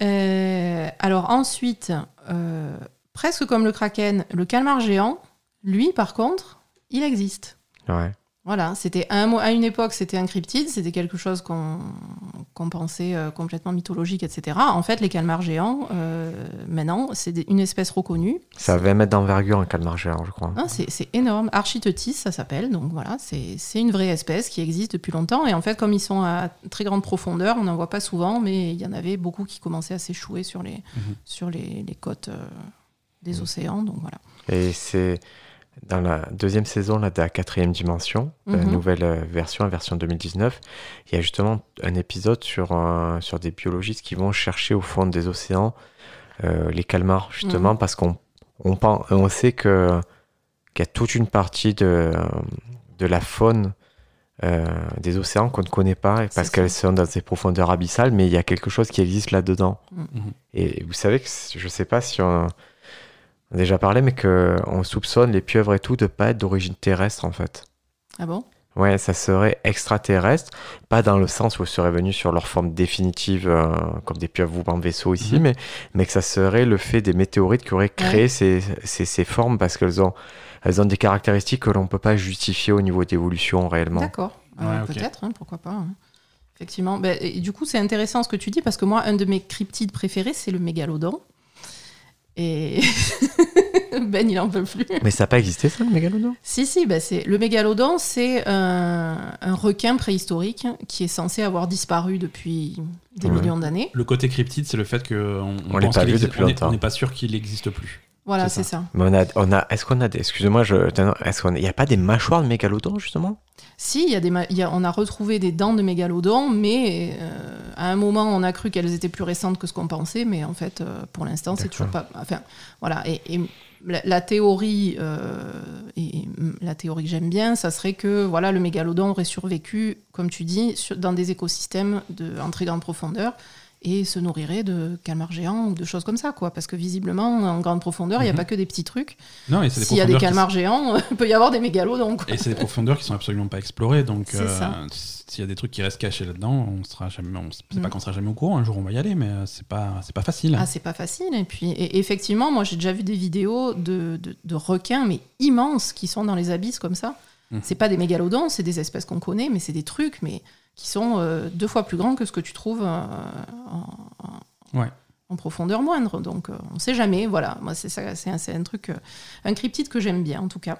Euh, alors ensuite, euh, presque comme le kraken, le calmar géant, lui, par contre, il existe. Ouais. Voilà, c'était un mo- à une époque, c'était un cryptide, c'était quelque chose qu'on qu'on pensait euh, complètement mythologique, etc. En fait, les calmars géants, euh, maintenant, c'est une espèce reconnue. Ça a 20 mètres d'envergure, un calmar géant, je crois. Hein, c'est énorme. Architeutis, ça s'appelle. Donc voilà, c'est c'est une vraie espèce qui existe depuis longtemps. Et en fait, comme ils sont à très grande profondeur, on n'en voit pas souvent, mais il y en avait beaucoup qui commençaient à s'échouer sur les, Mhm. sur les, les côtes euh, des Mhm. océans. Donc voilà. Et c'est dans la deuxième saison là, de la quatrième dimension, la Mhm. nouvelle euh, version, la version 2019, il y a justement un épisode sur, euh, sur des biologistes qui vont chercher au fond des océans euh, les calmars, justement, Mhm. parce qu'on on, sait qu'il y a toute une partie de, de la faune euh, des océans qu'on ne connaît pas, parce qu'elles sont dans des profondeurs abyssales, mais il y a quelque chose qui existe là-dedans. Mhm. Et vous savez que je sais pas si on a déjà parlé, mais que on soupçonne les pieuvres et tout de pas être d'origine terrestre en fait. Ah bon? Ouais, ça serait extraterrestre, pas dans le sens où elles seraient venues sur leur forme définitive, euh, comme des pieuvres en vaisseau ici, Mhm. mais, mais que ça serait le fait des météorites qui auraient créé ces, ces, ces formes parce qu'elles ont, elles ont des caractéristiques que l'on ne peut pas justifier au niveau d'évolution réellement. D'accord. Euh. Peut-être, hein, pourquoi pas. hein. Effectivement. Ben, et du coup, c'est intéressant ce que tu dis parce que moi, un de mes cryptides préférés, c'est le mégalodon. Et Ben, il en peut plus. Mais ça n'a pas existé ça, le mégalodon? Si, si, ben c'est le mégalodon, c'est un, un requin préhistorique qui est censé avoir disparu depuis des Ouais. millions d'années. Le côté cryptide, c'est le fait qu'on On pense pas qu'il vu existe- depuis on est- longtemps. On n'est pas sûr qu'il n'existe plus. Voilà, C'est ça. Mais on a, on a, est-ce qu'on a des, excusez-moi, je, est-ce qu'on, il n'y a pas des mâchoires de mégalodon justement? Si, il y a des, y a- on a retrouvé des dents de mégalodon, mais euh, à un moment, on a cru qu'elles étaient plus récentes que ce qu'on pensait, mais en fait, euh, pour l'instant, c'est toujours pas. Enfin, voilà. Et, et la, la théorie, euh, et, et la théorie que j'aime bien, ça serait que voilà, le mégalodon aurait survécu, comme tu dis, sur- dans des écosystèmes de, en très grande profondeur et se nourrirait de calmars géants ou de choses comme ça, quoi. Parce que visiblement, en grande profondeur, il n'y a Mhm. pas que des petits trucs. Non, et S'il y a des calmars géants, il peut y avoir des mégalodons, quoi. Et c'est des profondeurs qui sont absolument pas explorées, donc euh, s'il y a des trucs qui restent cachés là-dedans, on sera jamais, on, c'est pas Mm. qu'on sera jamais au courant. Un jour on va y aller, mais euh, c'est pas, c'est pas facile. Ah, c'est pas facile. Et puis, et effectivement, moi, j'ai déjà vu des vidéos de, de, de requins, mais immenses, qui sont dans les abysses comme ça. Mhm. C'est pas des mégalodons, c'est des espèces qu'on connaît, mais c'est des trucs, mais qui sont euh, deux fois plus grands que ce que tu trouves euh, en, en- Ouais. en profondeur moindre. Donc, euh, on ne sait jamais. Voilà, moi, c'est ça, c'est un, truc, euh, un cryptide que j'aime bien, en tout cas.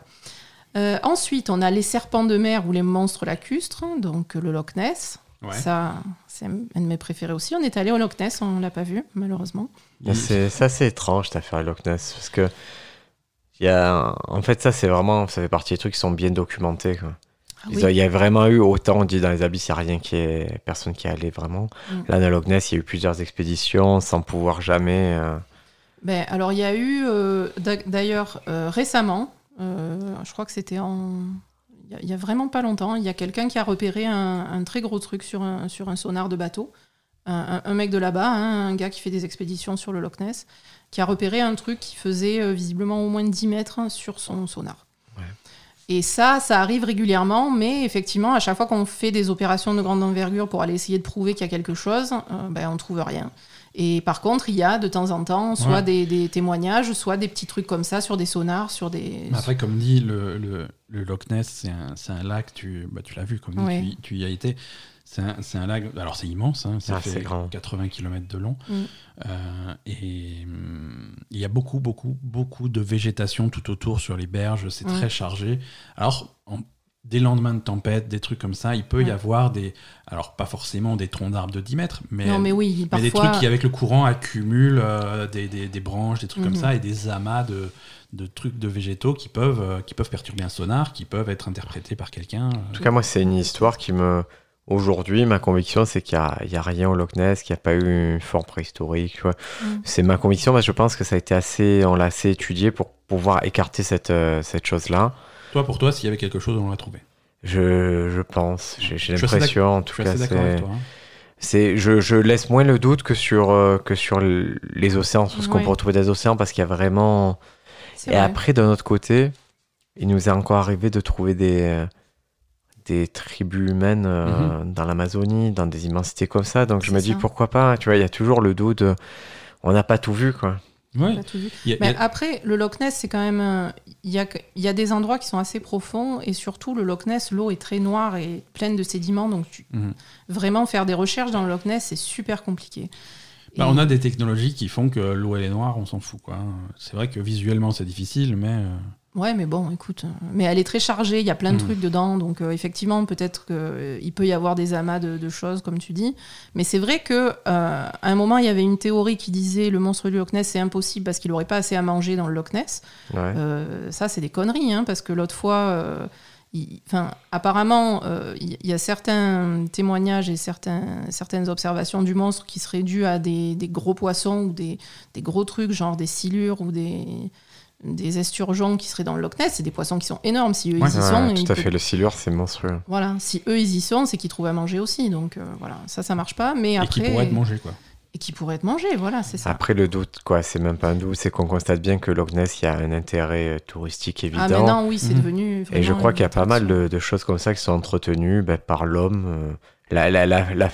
Euh, ensuite, on a les serpents de mer ou les monstres lacustres, donc euh, le Loch Ness. Ouais. Ça, c'est un de mes préférés aussi. On est allé au Loch Ness, on l'a pas vu, malheureusement. Mais C'est étrange cette affaire Loch Ness parce que y a, en fait ça c'est vraiment ça fait partie des trucs qui sont bien documentés. Quoi. Ah oui. Il y a vraiment eu autant on dit dans les abysses il n'y a rien qui est personne qui est allé vraiment. Mm. Là dans Loch Ness il y a eu plusieurs expéditions sans pouvoir jamais. euh, Ben, alors, il y a eu, euh, d'a- d'ailleurs, euh, récemment, je crois que c'était en. Il y a- vraiment pas longtemps, il y a quelqu'un qui a repéré un, un très gros truc sur un, sur un sonar de bateau. Un mec de là-bas, hein, un gars qui fait des expéditions sur le Loch Ness, qui a repéré un truc qui faisait euh, visiblement au moins 10 mètres sur son sonar. Ouais. Et ça, ça arrive régulièrement, mais effectivement, à chaque fois qu'on fait des opérations de grande envergure pour aller essayer de prouver qu'il y a quelque chose, euh, ben, on trouve rien. Et par contre, il y a de temps en temps soit Ouais. des, des témoignages, soit des petits trucs comme ça sur des sonars, sur des. Mais Après, comme dit, le, le, le Loch Ness, c'est un, lac, tu, bah, tu l'as vu, comme dit, tu, tu y as été. C'est un, c'est un lac, alors c'est immense, hein, ça Ah, c'est fait grand. 80 km de long. Mm. Euh, et hum, il y a beaucoup, beaucoup, beaucoup de végétation tout autour sur les berges, c'est Mm. très chargé. Alors, en- des lendemains de tempête, des trucs comme ça, il peut y avoir des. Alors, pas forcément des troncs d'arbres de 10 mètres, mais, non, mais oui, mais parfois. des trucs qui, avec le courant, accumulent euh, des, des- des branches, des trucs comme Mhm. ça, et des amas de, de trucs de végétaux qui peuvent, euh, qui peuvent perturber un sonar, qui peuvent être interprétés par quelqu'un. En tout cas moi c'est une histoire qui me aujourd'hui ma conviction c'est qu'il y a, rien au Loch Ness, qu'il n'y a pas eu une forme préhistorique. Mm. C'est ma conviction parce que je pense que ça a été assez on l'a assez étudié pour pouvoir écarter cette euh, cette chose là. Toi, pour toi, s'il y avait quelque chose, on l'a trouvé. Je, je pense, j'ai l'impression en tout cas c'est hein. je, je laisse moins le doute que sur euh, que sur l- les océans sur ce qu'on peut retrouver des océans parce qu'il y a vraiment et vrai. après d'un autre côté il nous est encore arrivé de trouver des euh, des tribus humaines euh, dans l'Amazonie dans des immensités comme ça donc je me dis pourquoi pas tu vois il y a toujours le doute de- on n'a pas tout vu quoi Ouais. Tout vu. A- Mais a- après, le Loch Ness, c'est quand même. euh, Il y a, il y a des endroits qui sont assez profonds et surtout, le Loch Ness, l'eau est très noire et pleine de sédiments. Donc, tu- Mhm. vraiment, faire des recherches dans le Loch Ness, c'est super compliqué. Bah, Et- on a des technologies qui font que l'eau elle est noire, on s'en fout. quoi. C'est vrai que visuellement c'est difficile, mais euh, Ouais, mais bon, écoute. euh, Mais elle est très chargée, il y a plein de Mhm. trucs dedans. Donc, euh, effectivement, peut-être qu'il peut y avoir des amas de, de choses, comme tu dis. Mais c'est vrai que euh, à un moment, il y avait une théorie qui disait le monstre du Loch Ness, c'est impossible parce qu'il n'aurait pas assez à manger dans le Loch Ness. ouais. Euh, ça, c'est des conneries, hein, parce que l'autre fois, euh, il- apparemment, euh, il y a certains témoignages et certains, certaines observations du monstre qui seraient dues à des, des gros poissons ou des, des gros trucs, genre des silures ou des, des esturgeons qui seraient dans le Loch Ness. C'est des poissons qui sont énormes. Si eux, Ouais, ils y Ouais, sont, ils tout à fait le silure c'est monstrueux Voilà, si eux, ils y sont, c'est qu'ils trouvent à manger aussi. Donc, euh, voilà, ça, ça marche pas. Mais et après... qui pourrait être mangé quoi. Et qui pourrait être mangé, voilà, c'est ça. après le doute quoi c'est même pas un doute c'est qu'on constate bien que Loch Ness il y a un intérêt euh, touristique évident ah, maintenant, oui, c'est Mhm. devenu... Et je crois qu'il y a pas mal de, de choses comme ça qui sont entretenues ben, par l'homme. euh, La, la, la, la-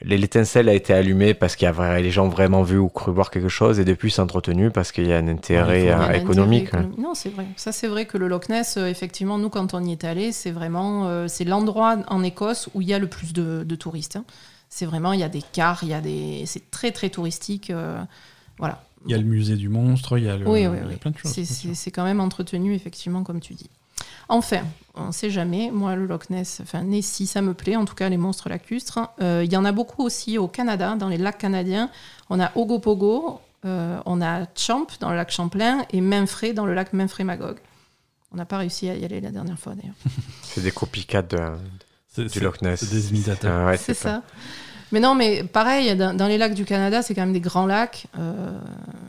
L'étincelle a été allumée parce qu'il y a les gens ont vraiment vu ou cru voir quelque chose et depuis c'est entretenu parce qu'il y a un intérêt Ouais, euh, un économique. intérêt économique. Non, c'est vrai. Ça, c'est vrai que le Loch Ness, euh, effectivement, nous, quand on y est allé, c'est vraiment euh, c'est l'endroit en Écosse où il y a le plus de, de touristes. hein. C'est vraiment, il y a des cars, il y a des, c'est très très touristique. euh, voilà. Il y a le musée du monstre, il y a, le, Oui, il y oui, a oui. plein de choses. C'est quand même entretenu, effectivement, comme tu dis. Enfin, on ne sait jamais. Moi, le Loch Ness, enfin, Nessie, ça me plaît. En tout cas, les monstres lacustres. Euh, Il y en a beaucoup aussi au Canada, dans les lacs canadiens. On a Ogopogo, euh, on a Champ dans le lac Champlain et Mainfray dans le lac Mainfray-Magog. On n'a pas réussi à y aller la dernière fois, d'ailleurs. C'est des copycats de, du Loch Ness. c'est des imitateurs. Ah ouais, c'est pas- ça. Mais non, mais pareil, dans, dans les lacs du Canada, c'est quand même des grands lacs. Euh,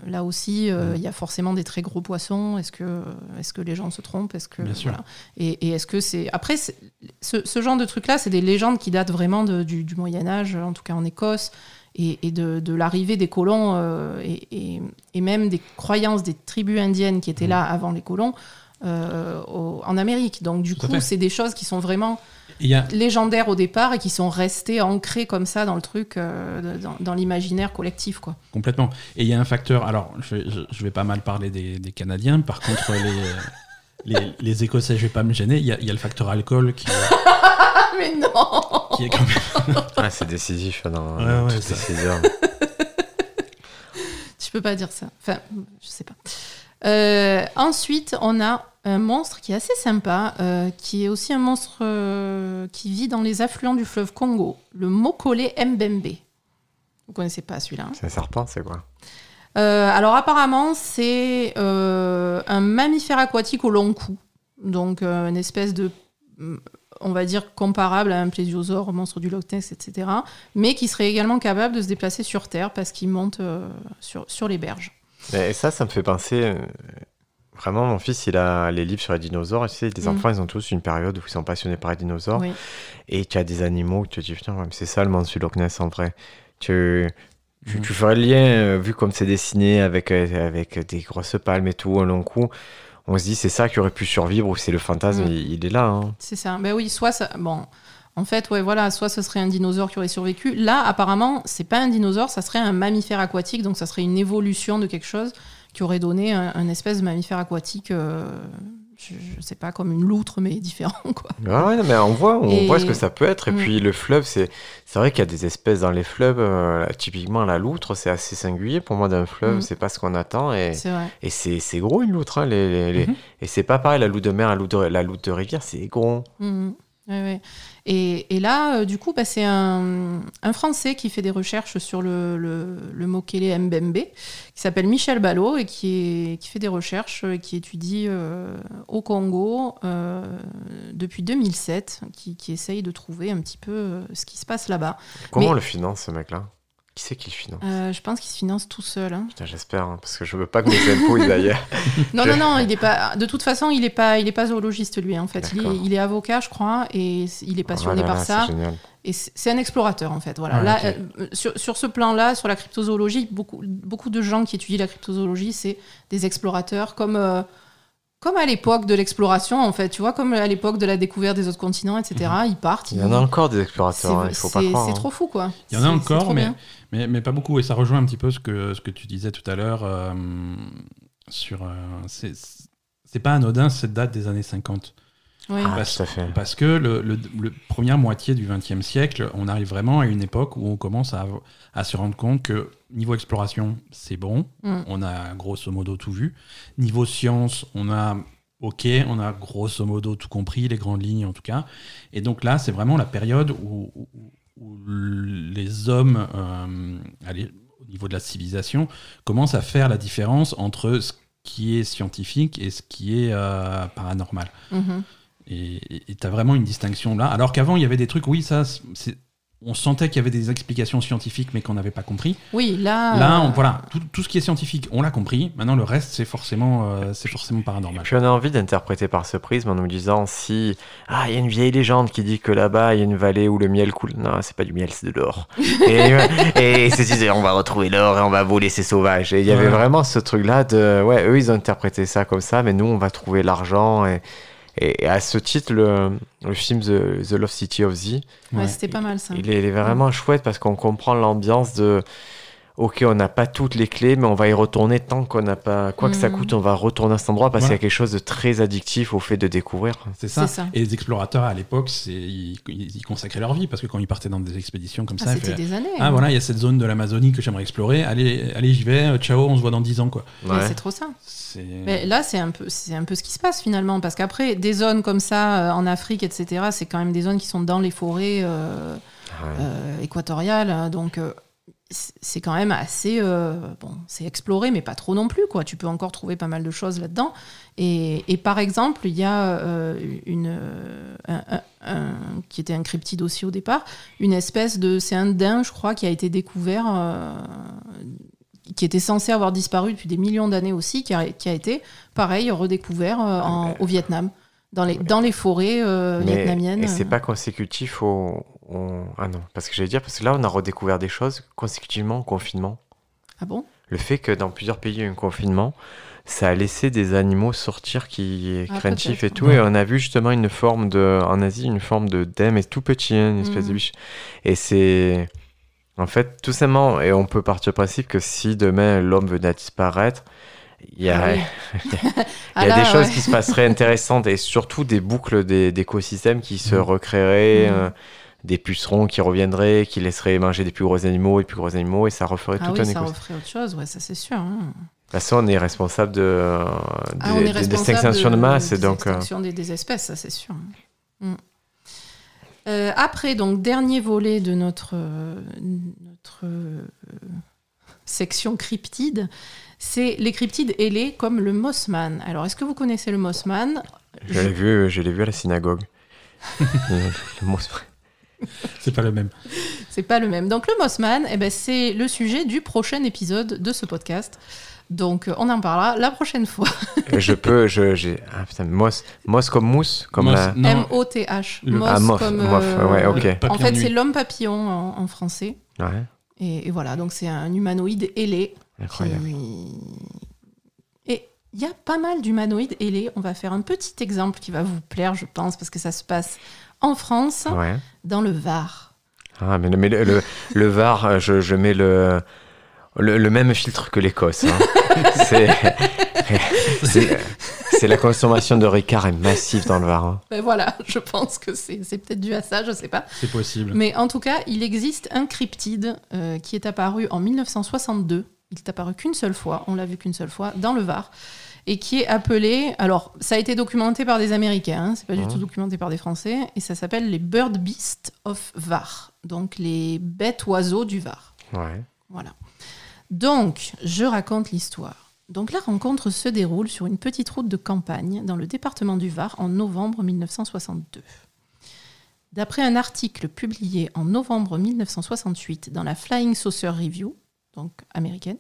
là aussi, euh, il y a forcément des très gros poissons. Est-ce que, est que les gens se trompent? Est-ce que Bien sûr. voilà. Et, et est-ce que c'est après c'est- ce, ce genre de truc-là, c'est des légendes qui datent vraiment de- du, du Moyen Âge, en tout cas en Écosse, et, de, de l'arrivée des colons euh, et, et- et même des croyances des tribus indiennes qui étaient là avant les colons. euh, au- en Amérique. Donc du Tout coup, c'est des choses qui sont vraiment a, légendaires au départ et qui sont restés ancrés comme ça dans le truc, euh, dans, dans l'imaginaire collectif. Quoi. Complètement. Et il y a un facteur. Alors, je vais, je, je vais pas mal parler des, des Canadiens. Par contre, les, les, les Écossais, je vais pas me gêner. Il y a, il y a le facteur alcool qui, Ah mais non qui est quand même. Ah, c'est décisif dans Ouais, dans ouais, toutes ça. ces heures. Je peux pas dire ça. Enfin, je sais pas. Euh, ensuite, on a un monstre qui est assez sympa, euh, qui est aussi un monstre euh, qui vit dans les affluents du fleuve Congo, le Mokole Mbembe. Vous connaissez pas celui-là hein? C'est un serpent, c'est quoi? Euh, Alors apparemment, c'est un mammifère aquatique au long cou, donc une espèce de, on va dire comparable à un plésiosaure, au monstre du Loch Ness, etc. Mais qui serait également capable de se déplacer sur Terre parce qu'il monte sur, sur les berges. Et ça, ça me fait penser. Vraiment, mon fils, il a les livres sur les dinosaures. Et tu sais, les Mm. enfants, ils ont tous une période où ils sont passionnés par les dinosaures. Oui. Et tu as des animaux où tu te dis, putain, c'est ça le monstre du Loch Ness en vrai. Tu, tu, tu ferais le lien, euh, vu comme c'est dessiné avec, euh, avec des grosses palmes et tout, au long cou. On se dit, c'est ça qui aurait pu survivre ou c'est le fantasme, il, il est là. hein. C'est ça. Ben oui, soit ça. Bon, en fait, ouais, voilà, soit ce serait un dinosaure qui aurait survécu. Là, apparemment, c'est pas un dinosaure, ça serait un mammifère aquatique, donc ça serait une évolution de quelque chose qui aurait donné un, un espèce de mammifère aquatique. euh, je, je sais pas, comme une loutre, mais différent, quoi. Ah ouais, mais on voit, on Et- voit ce que ça peut être. Et Mm. puis le fleuve, c'est c'est vrai qu'il y a des espèces dans les fleuves. euh, typiquement, la loutre, c'est assez singulier pour moi d'un fleuve. Mm. C'est pas ce qu'on attend. Et, C'est gros une loutre. hein, les, les- les- Mhm. Et c'est pas pareil, la loutre de mer, la loutre de, la loutre de rivière, c'est gros. Ouais. Et, et là, euh, du coup, bah, c'est un, un Français qui fait des recherches sur le, le, le Mokele Mbembe, qui s'appelle Michel Ballot et qui, est, qui fait des recherches et qui étudie euh, au Congo euh, depuis 2007, qui, qui essaye de trouver un petit peu ce qui se passe là-bas. Comment Mais- on le finance, ce mec-là? Qui c'est qui le finance? Euh, je pense qu'il se finance tout seul. hein. Putain, j'espère, hein, parce que je veux pas que mes impôts ils aillent. Non, non, non, il est pas. De toute façon, il n'est pas, il est pas zoologiste lui. En fait, il est, il est avocat, je crois, et il est passionné Oh par ça. Génial. Et c'est un explorateur en fait. Voilà. Là, ok. euh, sur, sur ce plan-là, sur la cryptozoologie, beaucoup, beaucoup de gens qui étudient la cryptozoologie, c'est des explorateurs comme, euh, comme à l'époque de l'exploration en fait. Tu vois, comme à l'époque de la découverte des autres continents, etc. Ils partent. Il y en a encore des explorateurs, hein, il faut pas croire. c'est hein. trop fou quoi. Il y en a encore, mais, mais, mais pas beaucoup. Et ça rejoint un petit peu ce que, ce que tu disais tout à l'heure euh, sur. euh, c'est c'est pas anodin cette date des années 50. Oui. Ah, Parce- tout à fait. Parce que le, le- le première moitié du XXe siècle, on arrive vraiment à une époque où on commence à, à se rendre compte que niveau exploration, c'est bon. Mm. On a grosso modo tout vu. Niveau science, on a OK, on a grosso modo tout compris, les grandes lignes en tout cas. Et donc là, c'est vraiment la période où, où- où les hommes, euh, allez, au niveau de la civilisation, commencent à faire la différence entre ce qui est scientifique et ce qui est euh, paranormal. Mhm. Et tu as vraiment une distinction là. Alors qu'avant, il y avait des trucs, oui, ça, c'est- on sentait qu'il y avait des explications scientifiques, mais qu'on n'avait pas compris. Oui, là. Là, euh, on- voilà, tout, tout ce qui est scientifique, on l'a compris. Maintenant, le reste, c'est forcément, euh, c'est forcément Et paranormal. puis on a envie d'interpréter par ce prisme en nous disant si ah il y a une vieille légende qui dit que là-bas il y a une vallée où le miel coule. Non, c'est pas du miel, c'est de l'or. et et ils se disaient on va retrouver l'or et on va voler ces sauvages. Et il y avait Ouais. vraiment ce truc-là de ouais eux ils ont interprété ça comme ça, mais nous on va trouver l'argent et et à ce titre, le, le film The, The Lost City of Z, ouais, Ouais. c'était pas mal ça. il est, il est vraiment chouette parce qu'on comprend l'ambiance de Ok, on n'a pas toutes les clés, mais on va y retourner tant qu'on n'a pas. Quoi que ça Mhm. coûte, on va retourner à cet endroit parce Voilà. qu'il y a quelque chose de très addictif au fait de découvrir. C'est ça. Et les explorateurs à l'époque, ils, ils y consacraient leur vie parce que quand ils partaient dans des expéditions comme Ah, ça, c'était des années. ah voilà, il y a cette zone de l'Amazonie que j'aimerais explorer. Allez, allez, j'y vais. Ciao, on se voit dans 10 ans quoi. Ouais. C'est trop ça. Mais là, c'est un, peu, c'est un peu ce qui se passe finalement, parce qu'après, des zones comme ça, euh, en Afrique, etc., c'est quand même des zones qui sont dans les forêts euh, Ouais. euh, équatoriales, hein, donc euh, c'est quand même assez... euh, bon, c'est exploré, mais pas trop non plus, quoi. Tu peux encore trouver pas mal de choses là-dedans. Et, et par exemple, il y a euh, une, euh, un, un- un- qui était un cryptide aussi au départ, une espèce de... C'est un daim, je crois, qui a été découvert... euh, qui était censé avoir disparu depuis des millions d'années aussi, qui a, qui a été, pareil, redécouvert en- au Vietnam, dans les, dans les forêts Mais- vietnamiennes. Et c'est pas consécutif au, Ah non, parce que j'allais dire, parce que là on a redécouvert des choses consécutivement au confinement. Ah bon? Le fait que dans plusieurs pays il y a eu un confinement, ça a laissé des animaux sortir qui est Ah, craintif et tout. Ouais. Et on a vu justement une forme de. En Asie, une forme de dème, et tout petit, hein, une espèce de Mhm. biche. Et c'est. En fait, tout simplement, et on peut partir du principe que si demain l'homme venait à disparaître, il y a, Ah oui. il y Ah a là, des choses ouais. qui se passeraient intéressantes et surtout des boucles d'é- d'écosystèmes qui se Mhm. recréeraient. Mhm. euh, des pucerons qui reviendraient, qui laisseraient manger des plus gros animaux et plus gros animaux, et ça referait Ah tout oui, un ça écosystème. referait autre chose, ouais, ça c'est sûr. hein. De toute façon, on est responsable de, euh, Ah, des, des- de, masse, et des donc. euh, des, des espèces, ça c'est sûr. Mm. Euh, après, donc, dernier volet de notre, notre euh, section cryptide, c'est les cryptides ailés comme le Mossman. Alors, est-ce que vous connaissez le Mossman? Je l'ai vu, je l'ai vu à la synagogue. le, mot- C'est pas le même. C'est pas le même. Donc, le Mossman, eh ben, c'est le sujet du prochain épisode de ce podcast. Donc, euh, on en parlera la prochaine fois. je peux, je, j'ai, ah putain, moss, moss comme mousse, comme Moss- la. M-O-T-H. Le- Moss Ah, moth, comme. moth, euh, ouais, ok. En papillon fait, nuit. c'est l'homme papillon en, en français. Ouais, Et, et voilà, donc c'est un humanoïde ailé. incroyable. qui- Et il y a pas mal d'humanoïdes ailés. On va faire un petit exemple qui va vous plaire, je pense, parce que ça se passe en France, Ouais. dans le Var. Ah, mais, le- mais le, le, le Var, euh, je, je mets le, le, le même filtre que l'Écosse. hein. c'est, c'est, c'est la consommation de Ricard est massive dans le Var. hein. Ben voilà, je pense que c'est c'est peut-être dû à ça, je sais pas. C'est possible. Mais en tout cas, il existe un cryptide euh, qui est apparu en 1962. Il est apparu qu'une seule fois, on l'a vu qu'une seule fois, dans le Var. Et qui est appelé. Alors, ça a été documenté par des Américains, hein, c'est pas du Mhm. tout documenté par des Français. Et ça s'appelle les Bird Beasts of Var. Donc, les bêtes oiseaux du Var. Ouais. Voilà. Donc, je raconte l'histoire. Donc, la rencontre se déroule sur une petite route de campagne dans le département du Var en novembre 1962. D'après un article publié en novembre 1968 dans la Flying Saucer Review, donc américaine,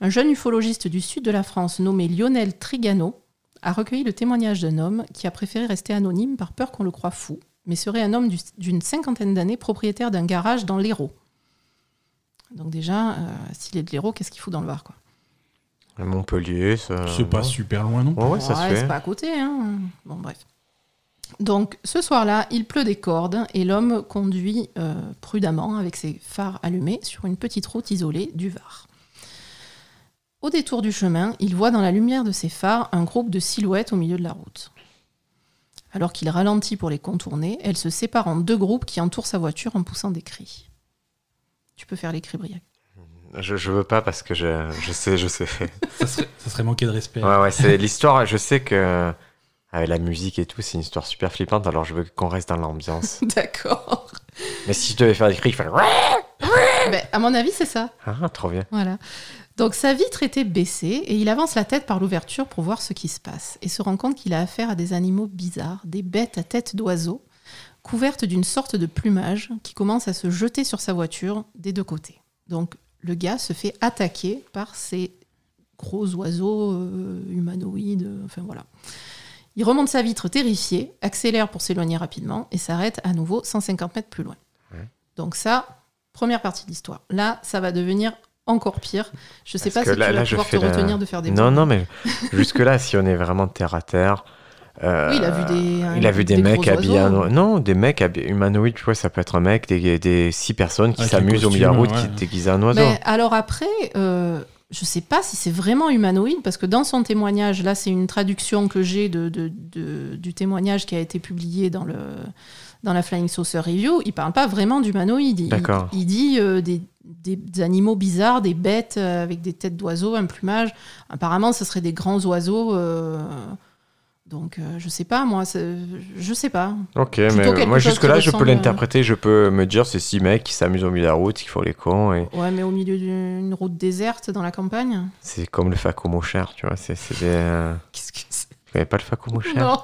un jeune ufologiste du sud de la France nommé Lionel Trigano a recueilli le témoignage d'un homme qui a préféré rester anonyme par peur qu'on le croie fou, mais serait un homme du- d'une cinquantaine d'années propriétaire d'un garage dans l'Hérault. Donc déjà, euh, s'il est de l'Hérault, qu'est-ce qu'il fout dans le Var quoi? Montpellier, ça. C'est pas super loin, non Ouais, ouais, ça se Ouais, fait. C'est pas à côté. Hein. Bon, bref. Donc, ce soir-là, il pleut des cordes et l'homme conduit euh, prudemment avec ses phares allumés sur une petite route isolée du Var. Au détour du chemin, il voit dans la lumière de ses phares un groupe de silhouettes au milieu de la route. Alors qu'il ralentit pour les contourner, elles se séparent en deux groupes qui entourent sa voiture en poussant des cris. Tu peux faire les cris, Briac. Je, je veux pas parce que je, je sais, je sais. ça, serait, ça serait manquer de respect. Ouais, ouais, c'est l'histoire. Je sais que avec la musique et tout, c'est une histoire super flippante. Alors je veux qu'on reste dans l'ambiance. D'accord. Mais si je devais faire des cris, je ferais. Ben, à mon avis, c'est ça. Ah, trop bien. Voilà. Donc sa vitre était baissée et il avance la tête par l'ouverture pour voir ce qui se passe et se rend compte qu'il a affaire à des animaux bizarres, des bêtes à tête d'oiseau, couvertes d'une sorte de plumage qui commence à se jeter sur sa voiture des deux côtés. Donc le gars se fait attaquer par ces gros oiseaux euh, humanoïdes, enfin voilà. Il remonte sa vitre terrifié, accélère pour s'éloigner rapidement et s'arrête à nouveau 150 mètres plus loin. Ouais. Donc ça, première partie de l'histoire. Là, ça va devenir encore pire. Je sais Parce pas si là- tu là, vas pouvoir te la- retenir de faire des Non, non, mais jusque-là, si on est vraiment terre à terre. euh, Oui, il a vu des- il a vu des, des mecs habillés. oiseaux. en- Non, des mecs habillés- humanoïdes, tu vois, ça peut être un mec, des, des six personnes qui s'amusent au milieu de la route, costume, qui ouais. déguisent un oiseau. Mais alors après, euh, je sais pas si c'est vraiment humanoïde, parce que dans son témoignage, là c'est une traduction que j'ai de, de- de- du témoignage qui a été publié dans, le, dans la Flying Saucer Review, il parle pas vraiment d'humanoïde. Il, il dit euh, des, des- des animaux bizarres, des bêtes euh, avec des têtes d'oiseaux, un plumage. Apparemment, ce seraient des grands oiseaux. euh, donc, euh, je sais pas, moi, je sais pas. Ok, Plutôt mais moi jusque-là, je peux l'interpréter, je peux me dire c'est six mecs qui s'amusent au milieu de la route, qui font les cons, et Ouais, mais au milieu d'une route déserte dans la campagne. c'est comme le cher, tu vois, c'est des... Qu'est-ce que c'est? pas le cher Non.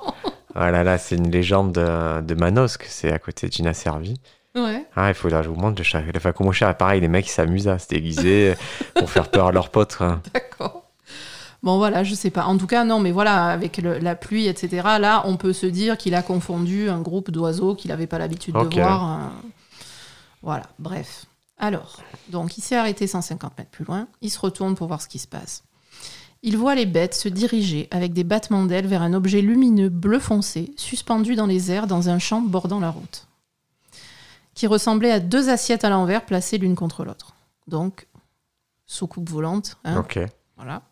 Ah là là, c'est une légende de, de Manosque, c'est à côté de Gina Servi. Ouais. Ah, il faudra que je vous montre le, cha- le faco cher, pareil, les mecs ils s'amusent à se déguiser pour faire peur à leurs potes. D'accord. Bon, voilà, je sais pas. En tout cas, non, mais voilà, avec le- la pluie, etc., là, on peut se dire qu'il a confondu un groupe d'oiseaux qu'il n'avait pas l'habitude de voir. euh, Voilà, bref. Alors, donc, il s'est arrêté 150 mètres plus loin. Il se retourne pour voir ce qui se passe. Il voit les bêtes se diriger avec des battements d'ailes vers un objet lumineux bleu foncé, suspendu dans les airs dans un champ bordant la route, qui ressemblait à deux assiettes à l'envers placées l'une contre l'autre. Donc, soucoupe volante. hein. Ok. Voilà.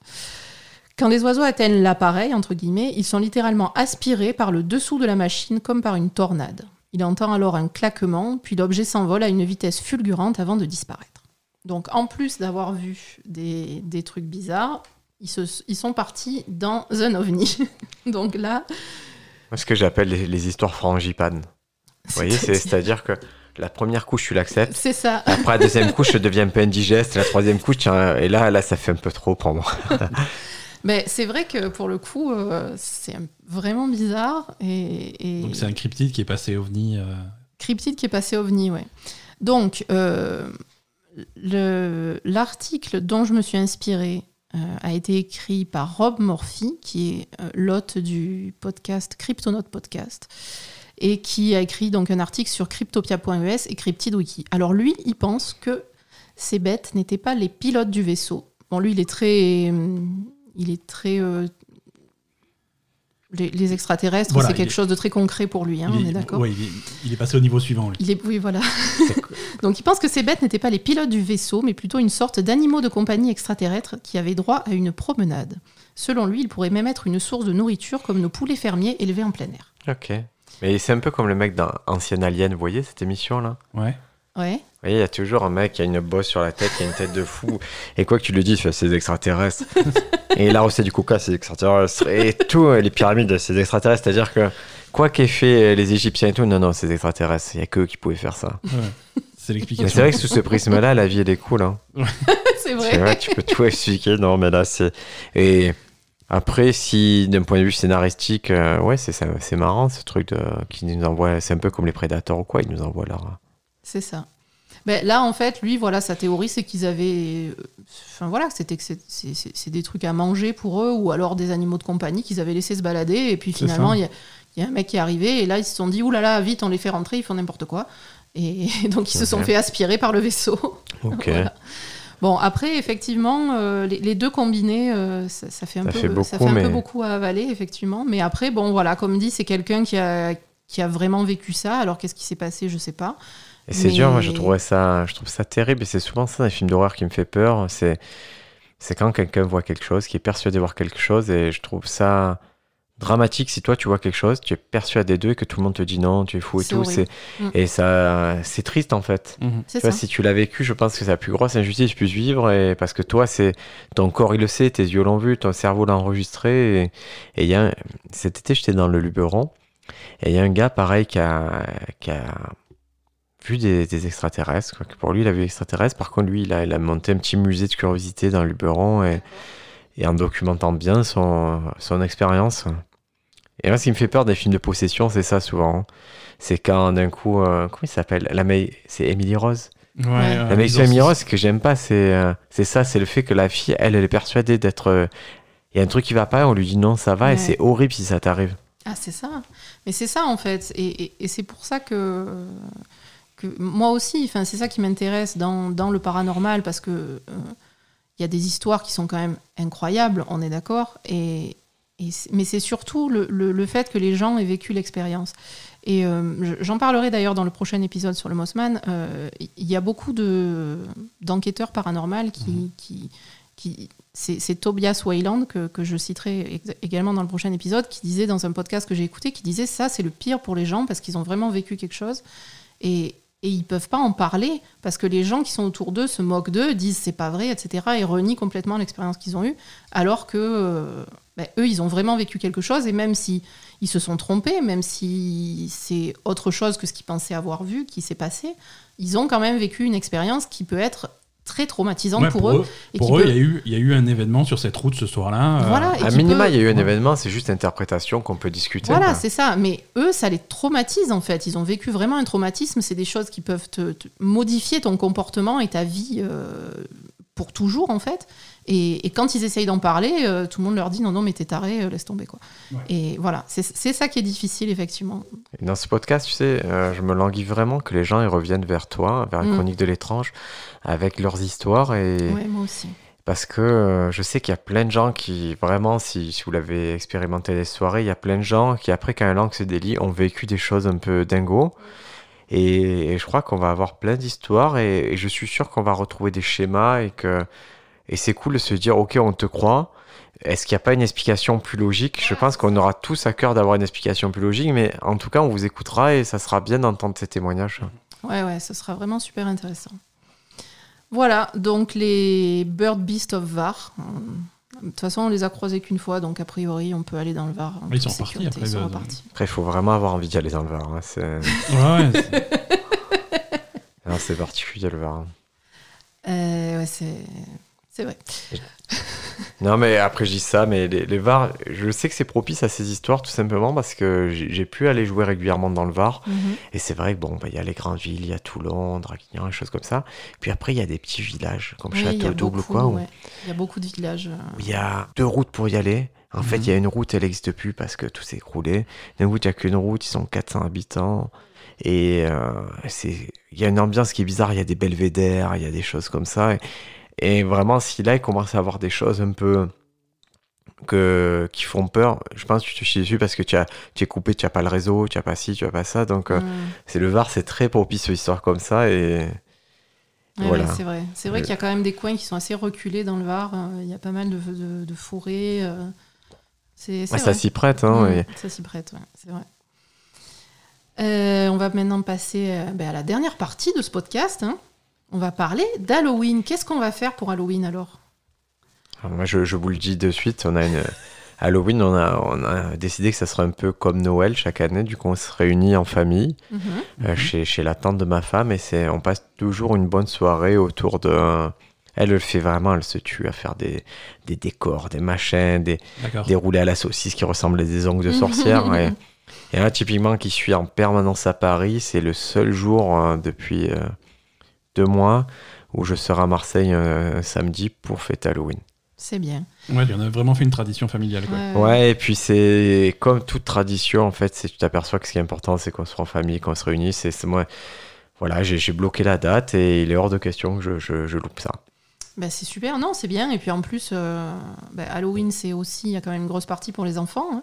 Quand les oiseaux atteignent l'appareil, entre guillemets, ils sont littéralement aspirés par le dessous de la machine comme par une tornade. Il entend alors un claquement, puis l'objet s'envole à une vitesse fulgurante avant de disparaître. Donc en plus d'avoir vu des, des trucs bizarres, ils, se- ils sont partis dans un ovni. Donc là, Ce que j'appelle les, les histoires frangipanes. Vous voyez, c'est- c'est-à-dire que la première couche, tu l'acceptes. c'est ça. Après, la deuxième couche, ça devient un peu indigeste. La troisième couche, tiens, et là, là, ça fait un peu trop pour moi. Mais c'est vrai que pour le coup, euh, c'est vraiment bizarre et, et Donc c'est un cryptide qui est passé ovni. euh, cryptide qui est passé ovni, ouais. Donc euh, le- l'article dont je me suis inspirée euh, a été écrit par Rob Morphy, qui est euh, l'hôte du podcast Cryptonaut Podcast, et qui a écrit donc un article sur cryptopia.es et Cryptid Wiki. Alors lui, il pense que ces bêtes n'étaient pas les pilotes du vaisseau. Bon, lui, il est très, hum, il est très euh, les, les extraterrestres, Voilà, c'est quelque est- chose de très concret pour lui, hein, il on est d'accord ouais, il, est, il est passé au niveau suivant, lui. il est, oui, voilà. Donc il pense que ces bêtes n'étaient pas les pilotes du vaisseau, mais plutôt une sorte d'animaux de compagnie extraterrestres qui avaient droit à une promenade. Selon lui, ils pourraient même être une source de nourriture comme nos poulets fermiers élevés en plein air. Ok. Mais c'est un peu comme le mec dans Ancien Alien, vous voyez cette émission-là? Ouais. Ouais. Vous voyez, il y a toujours un mec qui a une bosse sur la tête, qui a une tête de fou. Et quoi que tu lui dises, c'est des extraterrestres. et la recette du coca, c'est des extraterrestres. Et tout, les pyramides, c'est des extraterrestres. C'est-à-dire que quoi qu'aient fait les Égyptiens et tout, non, non, c'est des extraterrestres. Il n'y a que eux qui pouvaient faire ça. ouais. C'est Mais l'explication. c'est vrai que sous ce prisme-là, la vie, elle est cool. Hein. c'est vrai. vrai, tu peux tout expliquer. Non, mais là, c'est. Et après, si d'un point de vue scénaristique, euh, ouais, c'est ça- c'est marrant ce truc de, qui nous envoie. C'est un peu comme les prédateurs ou quoi, ils nous envoient leur. C'est ça. Mais là, en fait, lui, voilà, sa théorie, c'est qu'ils avaient. euh, Enfin, voilà, c'était que c'est- des trucs à manger pour eux, ou alors des animaux de compagnie qu'ils avaient laissé se balader, et puis finalement, il y, a- il y a un mec qui est arrivé, et là, ils se sont dit, oulala, là là, vite, on les fait rentrer, ils font n'importe quoi. Et donc, ils se sont fait aspirer par le vaisseau. Ok. Voilà. Bon, après, effectivement, euh, les, les deux combinés, euh, ça, ça fait un, Ça peu, fait beaucoup, ça fait un peu mais- beaucoup à avaler, effectivement. Mais après, bon, voilà, comme dit, c'est quelqu'un qui a, qui a vraiment vécu ça. Alors, qu'est-ce qui s'est passé Je sais pas. Et c'est Mais- dur, moi je trouvais ça, je trouve ça terrible et c'est souvent ça dans les films d'horreur qui me fait peur. C'est, c'est quand quelqu'un voit quelque chose, qui est persuadé de voir quelque chose et je trouve ça dramatique si toi tu vois quelque chose, tu es persuadé d'eux et que tout le monde te dit non, tu es fou et C'est tout. C'est, Mm. et ça, c'est triste en fait. Mhm. C'est Tu vois, ça. si tu l'as vécu, je pense que c'est la plus grosse injustice que tu puisses vivre et parce que toi, c'est ton corps il le sait, tes yeux l'ont vu, ton cerveau l'a enregistré. Et et il y a un- cet été, j'étais dans le Luberon et il y a un gars pareil qui a, qui a vu des, des extraterrestres. quoi, pour lui, il a vu des extraterrestres. Par contre, lui, il a, il a monté un petit musée de curiosité dans le Luberon et, et en documentant bien son, son expérience. Et moi, ce qui me fait peur des films de possession, c'est ça souvent. C'est quand d'un coup, euh, comment il s'appelle? La c'est Emily Rose. Ouais, euh, La Maison. Emily ce que j'aime pas, c'est euh, c'est ça, c'est le fait que la fille, elle, elle est persuadée d'être. euh, Il y a un truc qui va pas, on lui dit non, ça va, et c'est horrible si ça t'arrive. Ah, c'est ça. Mais c'est ça, en fait. Et, et- et c'est pour ça que, que moi aussi, enfin, c'est ça qui m'intéresse dans, dans le paranormal, parce que euh, il y a des histoires qui sont quand même incroyables, on est d'accord. Et, mais c'est surtout le, le- le fait que les gens aient vécu l'expérience. Et euh, je- j'en parlerai d'ailleurs dans le prochain épisode sur le Mossman. Euh, Il y a beaucoup de- d'enquêteurs paranormaux qui, qui, qui, c'est Tobias Wayland que, que je citerai également dans le prochain épisode, qui disait dans un podcast que j'ai écouté, qui disait ça c'est le pire pour les gens parce qu'ils ont vraiment vécu quelque chose et, et ils peuvent pas en parler parce que les gens qui sont autour d'eux se moquent d'eux, disent c'est pas vrai, etc. et renient complètement l'expérience qu'ils ont eue, alors que euh, ben, eux ils ont vraiment vécu quelque chose et même si ils se sont trompés, même si c'est autre chose que ce qu'ils pensaient avoir vu qui s'est passé, ils ont quand même vécu une expérience qui peut être très traumatisante Ouais, pour, eux. et Pour eux, peut- il y, a eu- il y a eu un événement sur cette route ce soir-là. euh, Voilà, et À minima, peut- il y a eu un événement, c'est juste interprétation qu'on peut discuter. Voilà, c'est ça. Mais eux, ça les traumatise en fait. Ils ont vécu vraiment un traumatisme. C'est des choses qui peuvent te, te modifier ton comportement et ta vie euh, pour toujours en fait. Et, et quand ils essayent d'en parler, euh, tout le monde leur dit non, non, mais t'es taré, euh, laisse tomber quoi. Ouais. Et voilà, c'est c'est ça qui est difficile effectivement. Et Dans ce podcast, tu sais, euh, je me languis vraiment que les gens ils reviennent vers toi, vers une Mm. chronique de l'étrange, avec leurs histoires. Et... Ouais, moi aussi. Parce que euh, je sais qu'il y a plein de gens qui, vraiment, si, si vous l'avez expérimenté les soirées, il y a plein de gens qui, après qu'un langue se délie, ont vécu des choses un peu dingo. Et, et je crois qu'on va avoir plein d'histoires et, et je suis sûr qu'on va retrouver des schémas et que, Et c'est cool de se dire, ok, on te croit. Est-ce qu'il n'y a pas une explication plus logique? Je pense qu'on aura tous à cœur d'avoir une explication plus logique, mais en tout cas, on vous écoutera et ça sera bien d'entendre ces témoignages. Ouais, ouais, ce sera vraiment super intéressant. Voilà, donc les Bird Beast of Var. De toute façon, on les a croisés qu'une fois, donc a priori, on peut aller dans le Var. en Mais ils sont repartis sécurité. après, Ils sont bah, repartis. Après, il faut vraiment avoir envie d'y aller dans le Var. hein, C'est Ouais, ouais, c'est- non, c'est particulier le Var. Euh, ouais, c'est c'est vrai. Non, mais après, je dis ça, mais les, les Var, je sais que c'est propice à ces histoires tout simplement parce que j'ai pu aller jouer régulièrement dans le Var. Mhm. Et c'est vrai que bon, bah, il y a les grandes villes, il y a Toulon, Draguignan, des choses comme ça. Puis après, il y a des petits villages comme Oui, Château Double ou quoi, ouais. Il y a beaucoup de villages. euh, il y a deux routes pour y aller. En fait, Mhm. il y a une route, elle n'existe plus parce que tout s'est écroulé. D'une route, il n'y a qu'une route, ils sont 400 habitants. Et euh, c'est, il y a une ambiance qui est bizarre, il y a des belvédères, il y a des choses comme ça. Et, et vraiment, si là, il commence à avoir des choses un peu que, qui font peur, je pense que tu te chies dessus parce que tu, as, tu es coupé, tu n'as pas le réseau, tu n'as pas ci, tu n'as pas ça. Donc, euh, mm. c'est le Var, c'est très propice aux histoires comme ça. Et Ouais, voilà. ouais, c'est vrai. C'est vrai Euh, qu'il y a quand même des coins qui sont assez reculés dans le Var. euh, Il y a pas mal de, de, de forêts. C'est c'est ouais, ça s'y prête. Hein, et- Ça s'y prête, c'est vrai. Euh, on va maintenant passer euh, ben, à la dernière partie de ce podcast. hein. On va parler d'Halloween. Qu'est-ce qu'on va faire pour Halloween alors? Alors, moi, je, je vous le dis de suite, on a une Halloween, on a, on a décidé que ça serait un peu comme Noël chaque année. Du coup, on se réunit en famille Mhm. euh, chez, chez la tante de ma femme et c'est, on passe toujours une bonne soirée autour de. Elle le fait vraiment, elle se tue à faire des, des décors, des machins, des, des roulés à la saucisse qui ressemblent à des ongles de sorcière. et, et là, typiquement, qui suit en permanence à Paris, c'est le seul jour euh, depuis euh, deux mois où je serai à Marseille euh, un samedi pour fêter Halloween. C'est bien. Ouais, on a vraiment fait une tradition familiale. Quoi. Ouais, Ouais, et puis c'est comme toute tradition, en fait, c'est tu t'aperçois que ce qui est important, c'est qu'on soit en famille, qu'on se réunisse. C'est c'est moi, voilà, j'ai j'ai bloqué la date et il est hors de question que je, je, je loupe ça. Bah, c'est super, non, c'est bien. Et puis en plus, euh, bah, Halloween, c'est aussi, il y a quand même une grosse partie pour les enfants. hein.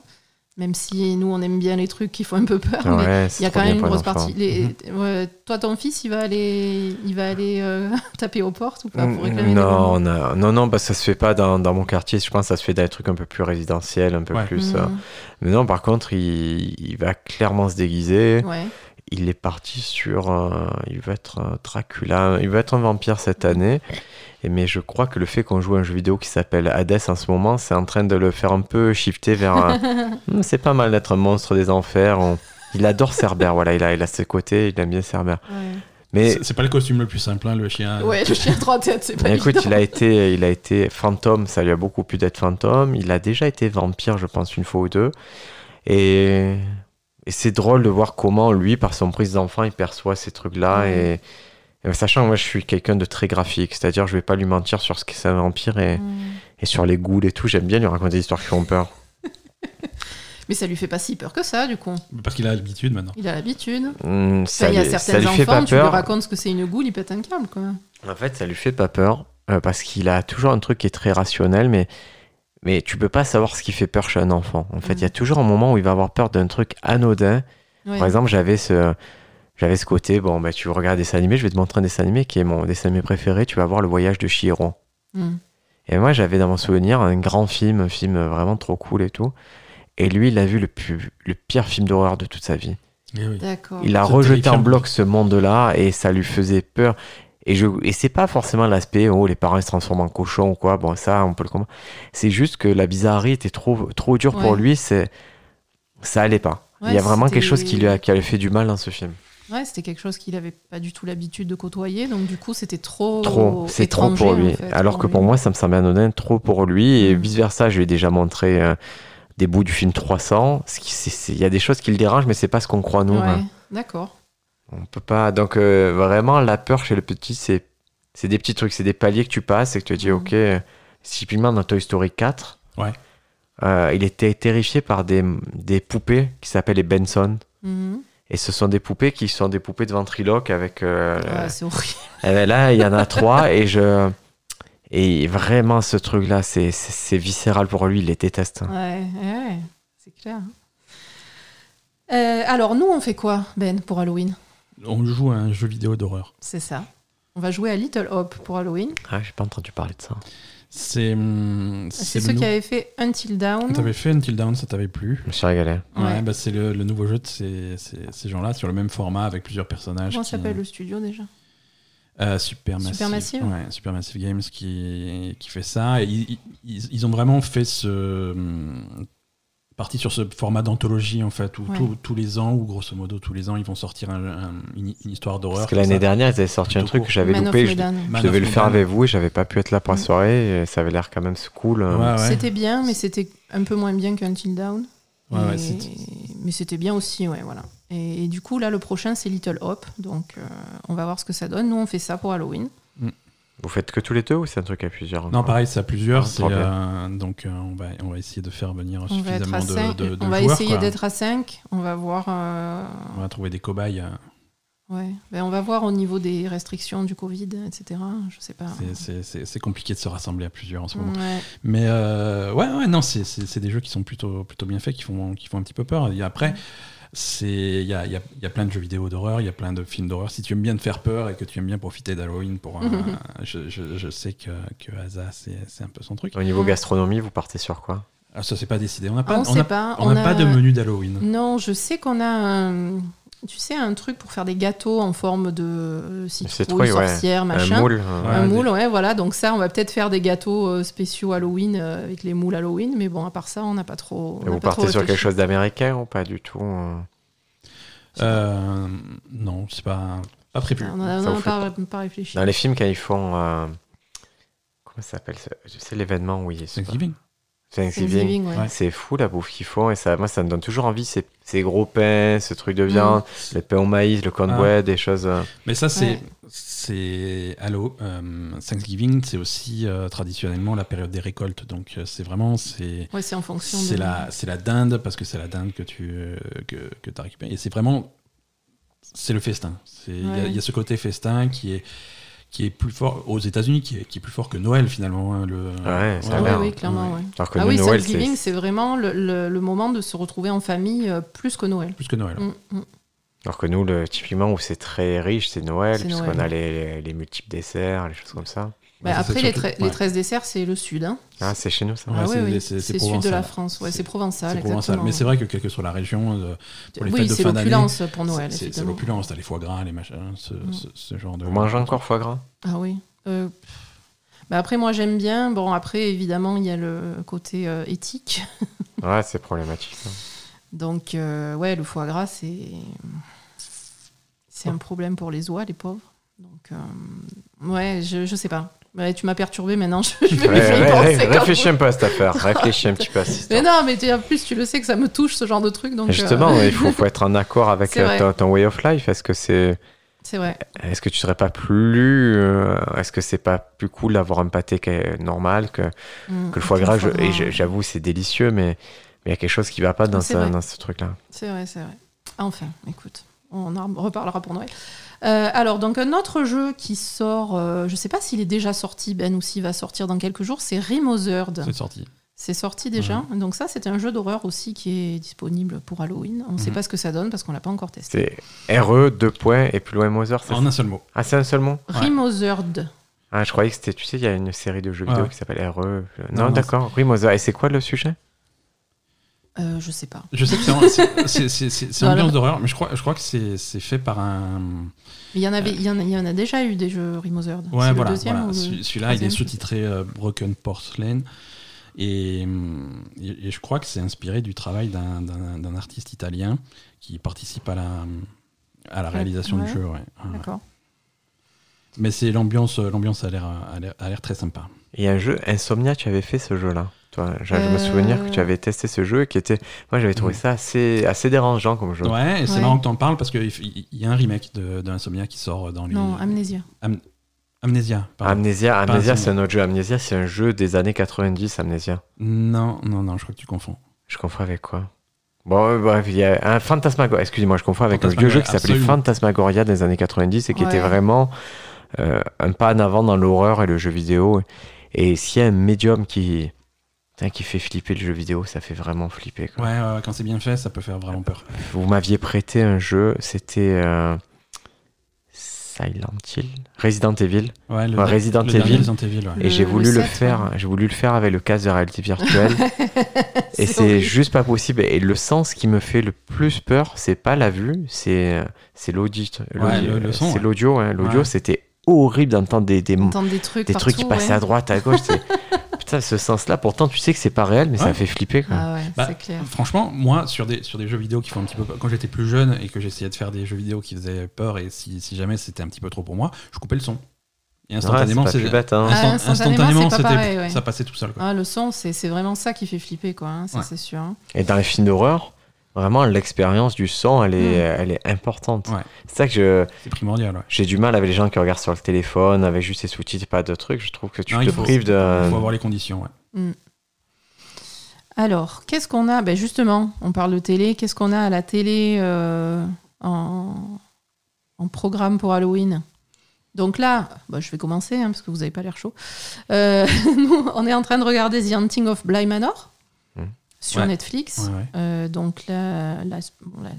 Même si nous, on aime bien les trucs qui font un peu peur. mais il y a quand même une grosse partie. Les- ouais, toi, ton fils, il va aller, il va aller euh, taper aux portes ou pas pour réclamer des non, a- non, non, bah, ça se fait pas dans, dans mon quartier. Je pense que ça se fait dans des trucs un peu plus résidentiels, un peu Ouais. plus. euh. Mhm. Mais non, par contre, il, il va clairement se déguiser. Il est parti sur. euh, il va être un Dracula. Il va être un vampire cette année. Et mais je crois que le fait qu'on joue à un jeu vidéo qui s'appelle Hades en ce moment, c'est en train de le faire un peu shifter vers. un- Hmm, c'est pas mal d'être un monstre des enfers. On- Il adore Cerber, voilà, il a, il a ses côtés, il aime bien Cerber. Ouais. Mais C'est- pas le costume le plus simple, hein, le chien. Ouais, le chien trois têtes, c'est pas mais écoute, il a été, il a été fantôme, ça lui a beaucoup plu d'être fantôme. Il a déjà été vampire, je pense, une fois ou deux. Et, et c'est drôle de voir comment lui, par son prise d'enfant, il perçoit ces trucs-là. Et, et sachant que moi, je suis quelqu'un de très graphique, c'est-à-dire, je vais pas lui mentir sur ce qu'est un vampire et, et sur les ghouls et tout. J'aime bien lui raconter des histoires qui font peur. Mais ça lui fait pas si peur que ça, du coup. Parce qu'il a l'habitude maintenant. Il a l'habitude. Hmm, ça, Enfin, il y a ça lui fait pas enfants, tu lui peur. racontes ce que c'est une goule, il pète un câble, quoi. En fait, ça lui fait pas peur euh, parce qu'il a toujours un truc qui est très rationnel, mais mais tu peux pas savoir ce qui fait peur chez un enfant. En fait, il y a Mhm. toujours un moment où il va avoir peur d'un truc anodin. Ouais. Par exemple, j'avais ce j'avais ce côté bon bah tu regardes des dessins animés, je vais te montrer un dessin animé qui est mon dessin animé préféré, tu vas voir le voyage de Chihiro. Mm. Et moi, j'avais dans mon souvenir un grand film, un film vraiment trop cool et tout. Et lui, il a vu le, plus, le pire film d'horreur de toute sa vie. Eh oui. Il a rejeté en bloc ce monde-là et ça lui faisait peur. Et, je, et c'est pas forcément l'aspect, oh, les parents ils se transforment en cochon ou quoi, bon, ça, on peut le comprendre. C'est juste que la bizarrerie était trop, trop dure pour lui, c'est, ça allait pas. Il y a vraiment quelque chose qui lui a, qui a fait du mal dans ce film. Ouais, c'était quelque chose qu'il avait pas du tout l'habitude de côtoyer, donc du coup, c'était trop. Trop, c'est trop pour lui. en fait, Alors que lui. pour moi, ça me semblait anodin, trop pour lui. Et Mm. vice versa, je lui ai déjà montré euh, des bouts du film 300. Ce qui- c'est- c'est- Il y a des choses qui le dérangent, mais c'est pas ce qu'on croit nous. Ouais, hein. d'accord. On peut pas. Donc euh, vraiment, la peur chez le petit, c'est c'est des petits trucs, c'est des paliers que tu passes et que tu te dis, Mhm. ok. Typiquement dans Toy Story 4, Ouais. euh, il était terrifié par des, des poupées qui s'appellent les Benson. Mhm. Et ce sont des poupées qui sont des poupées de ventriloque avec. euh, Ouais, c'est horrible. eh ben là, il y en a trois et je. Et vraiment, ce truc-là, c'est- c'est c'est viscéral pour lui, il les déteste. hein. Ouais, ouais, c'est clair. Euh, alors, nous, on fait quoi, Ben, pour Halloween? On joue à un jeu vidéo d'horreur. C'est ça. On va jouer à Little Hope pour Halloween. Ah, j'ai pas entendu parler de ça. C'est hum, C'est le ceux qui avaient fait Until Dawn. T'avais fait Until Dawn, ça t'avait plu. Je me suis régalé. Ouais, Ouais. bah, c'est le, le nouveau jeu de ces, ces- ces gens-là sur le même format avec plusieurs personnages. Comment qui- s'appelle le studio déjà? Euh, Supermassive. Supermassive? Ouais, Supermassive Games qui, qui fait ça. Et ils, ils- ils ont vraiment fait ce. Parti sur ce format d'anthologie en fait, où Ouais. tous- tous les ans, ou grosso modo tous les ans, ils vont sortir un- un- une, une histoire d'horreur. Parce que l'année dernière, ils avaient sorti un truc court. que j'avais loupé. Je, je devais le faire avec vous et j'avais pas pu être là pour la soirée. Et ça avait l'air quand même cool. Ouais, ouais. C'était bien, mais c'était un peu moins bien qu'Until Down. Et- mais c'était bien aussi, ouais, voilà. Et, et du coup, là, le prochain, c'est Little Hop. Donc, euh, on va voir ce que ça donne. Nous, on fait ça pour Halloween. Vous faites que tous les deux ou c'est un truc à plusieurs Non, pareil, c'est à plusieurs. Ah, c'est, euh, donc, euh, on, va, on va essayer de faire venir On va être suffisamment à de, 5. de- de on va joueurs, essayer d'être à 5. On va voir. euh, On va trouver des cobayes. ouais. Ben, on va voir au niveau des restrictions du Covid, etc. Je sais pas. c'est- compliqué de se rassembler à plusieurs en ce moment. Ouais. Mais euh, ouais, ouais, non, c'est des jeux qui sont plutôt, plutôt bien faits, qui font, qui font un petit peu peur. Et après, c'est il y a, il y a- il y a plein de jeux vidéo d'horreur, il y a plein de films d'horreur. Si tu aimes bien te faire peur et que tu aimes bien profiter d'Halloween pour, un- je, je- je sais que que Asa c'est c'est un peu son truc. Au niveau gastronomie, vous partez sur quoi? Ah, ça c'est pas décidé. On n'a Ah, pas, on on a- pas. on n'a a- pas de menu d'Halloween. Non, je sais qu'on a un. Tu sais, un truc pour faire des gâteaux en forme de euh, citrouille, ouais. sorcière, machin. Un moule Ouais. Un des- moule, ouais, voilà. Donc ça, on va peut-être faire des gâteaux euh, spéciaux Halloween euh, avec les moules Halloween. Mais bon, à part ça, on n'a pas trop. Et vous pas trop partez sur quelque chose d'américain ou pas du tout euh? Non, c'est pas, pas prévu. On n'a pas, pas réfléchi. Dans les films, quand ils font. euh, Comment ça s'appelle sais l'événement où il est. Thanksgiving. Thanksgiving. Thanksgiving, ouais. Ouais. C'est fou la bouffe qu'ils font et ça, moi ça me donne toujours envie ces, ces gros pains, ce truc de viande, le pain au maïs, le cornbread, des choses. euh, Mais ça, c'est Ouais. c'est Hello, euh, Thanksgiving, c'est aussi euh, traditionnellement la période des récoltes. Donc euh, c'est vraiment c'est Ouais, c'est en fonction c'est de. la c'est la dinde parce que c'est la dinde que tu euh, que que as récupéré et c'est vraiment c'est le festin. Ouais. il y, a ce côté festin qui est qui est plus fort aux États-Unis, qui est, qui est plus fort que Noël finalement. hein, le, Ouais, ça Ah a oui, l'air. oui, clairement, ouais. Alors que Ah nous, oui, Noël, Thanksgiving, c'est. vraiment le, le- le moment de se retrouver en famille euh, plus que Noël. Plus que Noël. Mm, mm. Alors que nous, le, typiquement, où c'est très riche, c'est Noël, puisqu'on a les, les multiples desserts, les choses comme ça. Bah, après, c'est les, ouais. 13 desserts, c'est le sud. Hein. Ah, c'est chez nous ça Ouais, ah c'est- oui, c'est- c'est C'est sud de la France. Ouais, C'est- c'est provençal. C'est. Mais c'est vrai que quelle que soit la région, euh, pour les oui, fêtes de c'est fin d'année, l'opulence pour Noël, c'est- c'est l'opulence. T'as les foie gras, les machins, ce, Mm. ce- ce genre de. Vous mangez encore foie gras? Ah oui. Euh, bah après, moi, j'aime bien. Bon, après, évidemment, il y a le côté euh, éthique. Ouais, c'est problématique. hein. Donc, euh, ouais, le foie gras, c'est c'est un problème pour les oies, les pauvres. Donc, euh, ouais, je, je sais pas. Ouais, tu m'as perturbé maintenant. Je, je vais Ouais, y ouais, penser ouais, quand réfléchis un peu à cette affaire. Réfléchis un petit peu à cette Mais non, mais en plus, tu le sais que ça me touche ce genre de truc. Donc, Justement, euh, il faut, faut être en accord avec euh, ton, ton way of life. Est-ce que c'est, c'est vrai. est-ce que tu serais pas plus, euh, est-ce que c'est pas plus cool d'avoir un pâté qui est normal que, Mm, que le foie gras? Et j'avoue, c'est délicieux, mais il y a quelque chose qui va pas dans, ça- ce truc-là. C'est vrai, c'est vrai. Enfin, écoute, on en reparlera pour Noël. Euh, alors, donc un autre jeu qui sort, euh, je sais pas s'il est déjà sorti, Ben, ou s'il va sortir dans quelques jours, c'est Remothered. C'est sorti. C'est sorti déjà. Donc ça, c'est un jeu d'horreur aussi qui est disponible pour Halloween. On ne sait Mhm. pas ce que ça donne parce qu'on l'a pas encore testé. C'est RE, deux points, et plus loin Mother. c'est En un seul mot. Ah, c'est un seul mot Ouais. Remothered. Ah, je croyais que c'était, tu sais, il y a une série de jeux Ouais, vidéo qui s'appelle RE. Non, non, d'accord. Oui, Mother. Et c'est quoi le sujet? Euh, je sais pas. Je sais que c'est ambiance d'horreur, mais je crois, je crois que c'est fait par un. Mais il y en avait, il y en a, il y en a déjà eu des jeux Remothered. Ouais, voilà. Celui-là, il est sous-titré euh, Broken Porcelain. Et, hum, et- et je crois que c'est inspiré du travail d'un- d'un d'un artiste italien qui participe à la, à la réalisation ouais. du jeu. ouais. D'accord. Mais c'est l'ambiance, l'ambiance a l'air, a l'air- a l'air très sympa. Il y a un jeu, Insomnia, tu avais fait ce jeu-là? Toi, je me Euh. souvenir que tu avais testé ce jeu qui était. Moi, j'avais trouvé ça assez, assez dérangeant comme jeu. Ouais, et c'est Ouais. marrant que tu en parles parce qu'il y, y a un remake de, de Insomnia qui sort dans les. Non, Amnesia. Amnesia. pardon. Amnesia, c'est un autre jeu. Amnesia, c'est un jeu des années 90, Amnesia. Non, non, non, je crois que tu confonds. Je confonds avec quoi? Bon, euh, bref, il y a un Phantasmagoria. Excusez-moi, je confonds avec un vieux Phantasmagoria, jeu qui s'appelait absolument. Phantasmagoria des années 90 et qui Ouais. était vraiment euh, un pas en avant dans l'horreur et le jeu vidéo. Et s'il y a un médium qui, putain, qui fait flipper le jeu vidéo, ça fait vraiment flipper. quoi. Ouais, ouais, quand c'est bien fait, ça peut faire vraiment peur. Vous m'aviez prêté un jeu, c'était. euh, Silent Hill? Resident Evil. Ouais, le, Ouais, Resident le Evil. Resident Evil, ouais. Et j'ai voulu le, 7, faire, j'ai voulu le faire avec le casque de réalité virtuelle. et c'est juste pas possible. Et le sens qui me fait le plus peur, c'est pas la vue, c'est c'est l'audi- Ouais, l'audi- le- le son, c'est l'audio. L'audio, c'était horrible d'entendre des, des, des trucs des trucs qui passaient à droite, à gauche. Putain, ce sens-là, pourtant tu sais que c'est pas réel, mais ça fait flipper. Quoi. Ah ouais, Bah, c'est clair. Franchement, moi, sur des, sur des jeux vidéo qui font un petit peu peur- quand j'étais plus jeune et que j'essayais de faire des jeux vidéo qui faisaient peur et si, si jamais c'était un petit peu trop pour moi, je coupais le son. Et Ouais, instantanément, c'est bête. hein. Ah, instant- instantanément, c'est pas c'était- pareil, ouais. ça passait tout seul. Quoi. Ah, le son, c'est c'est vraiment ça qui fait flipper, quoi. hein, ça, Ouais. c'est sûr. hein. Et dans les films d'horreur, vraiment, l'expérience du son, elle est, Mm. elle est importante. Ouais. C'est ça que je, C'est primordial. Ouais. j'ai du mal avec les gens qui regardent sur le téléphone, avec juste les sous-titres, pas de trucs. Je trouve que tu Non, te il faut- prives de. Il faut avoir les conditions. Ouais. Alors, qu'est-ce qu'on a? Ben Justement, on parle de télé. Qu'est-ce qu'on a à la télé euh, en, en programme pour Halloween? Donc là, bah, je vais commencer, hein, parce que vous n'avez pas l'air chaud. Euh, nous, on est en train de regarder The Hunting of Bly Manor. Sur Ouais. Netflix. Ouais, ouais. Euh, donc la, la, bon, la-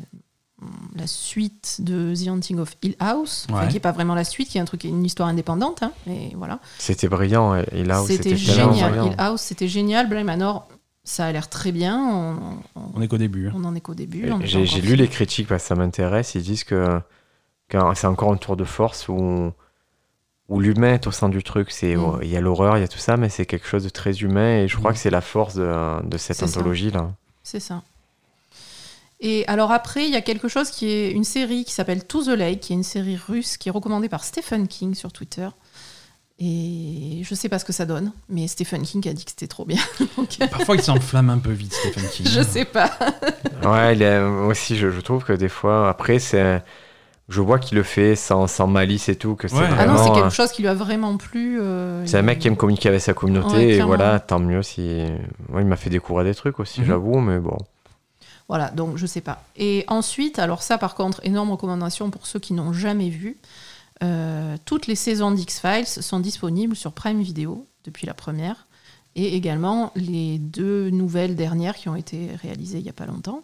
la suite de The Hunting of Hill House, qui n'est pas vraiment la suite, qui est un truc, une histoire indépendante. hein, et voilà. C'était brillant. Là où C'était génial. brillant. Hill House, c'était génial. Bly Manor, ça a l'air très bien. On, on- On est qu'au début. hein. on en est qu'au début. J'ai lu les critiques parce que ça m'intéresse. Ils disent que, que c'est encore un tour de force où, où l'humain est au centre du truc. C'est Mm. Il y a l'horreur, il y a tout ça, mais c'est quelque chose de très humain. Et je crois Mm. que c'est la force de, de cette C'est ça. anthologie-là. C'est ça. Et alors après, il y a quelque chose qui est une série qui s'appelle To the Lake, qui est une série russe qui est recommandée par Stephen King sur Twitter. Et je sais pas ce que ça donne, mais Stephen King a dit que c'était trop bien. Donc, Parfois, il s'enflamme un peu vite, Stephen King. je sais pas. Ouais, il est- moi aussi, je, je trouve que des fois, après, c'est. Je vois qu'il le fait sans, sans malice et tout, que c'est Ouais. Ah non, vraiment. c'est euh, quelque chose qui lui a vraiment plu. euh, C'est un mec qui aime communiquer avec sa communauté Ouais, et voilà, tant mieux si. Moi, il m'a fait découvrir des trucs aussi, Mhm. j'avoue, mais bon. Voilà, donc je sais pas. Et ensuite, alors ça par contre, énorme recommandation pour ceux qui n'ont jamais vu. euh, toutes les saisons d'X-Files sont disponibles sur Prime Video depuis la première. Et également les deux nouvelles dernières qui ont été réalisées il n'y a pas longtemps.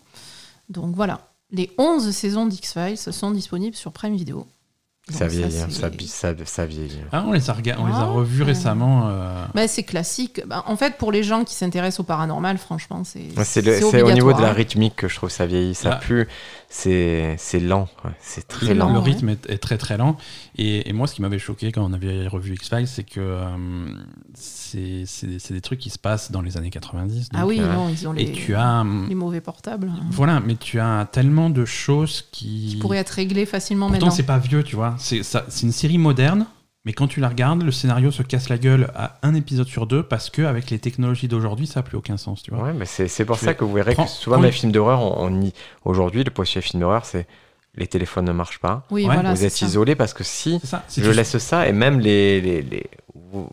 Donc voilà, les 11 saisons d'X-Files sont disponibles sur Prime Video. Donc Ça vieillit, hein, ça, bi- ça, ça vieillit. Ah, on les a, rega- on les a Ah, revus ouais. récemment. euh, Bah, c'est classique. Bah, en fait, pour les gens qui s'intéressent au paranormal, franchement, c'est C'est le- c'est au niveau de la rythmique que je trouve ça vieillit. Ça Là- pue, c'est c'est lent, c'est très lent. le rythme est, est très très lent. Et, et moi, ce qui m'avait choqué quand on avait revu X-Files, c'est que euh, c'est c'est des, c'est des trucs qui se passent dans les années 90. Ah oui, euh, non, ils ont les, Et tu as. hum, les mauvais portables. hein, Voilà, mais tu as tellement de choses qui. qui pourraient être réglés facilement Pourtant, maintenant. c'est pas vieux, tu vois. C'est ça- c'est une série moderne, mais quand tu la regardes, le scénario se casse la gueule à un épisode sur deux parce que avec les technologies d'aujourd'hui, ça n'a plus aucun sens, tu vois. Ouais, mais c'est c'est pour Tu ça que vous verrez prends- que souvent dans les films d'horreur, on, on y... aujourd'hui, le poste film d'horreur, c'est les téléphones ne marchent pas. Oui, Ouais, voilà. vous êtes isolé parce que si ça. Je tu- laisse ça, et même les, les, les- vous-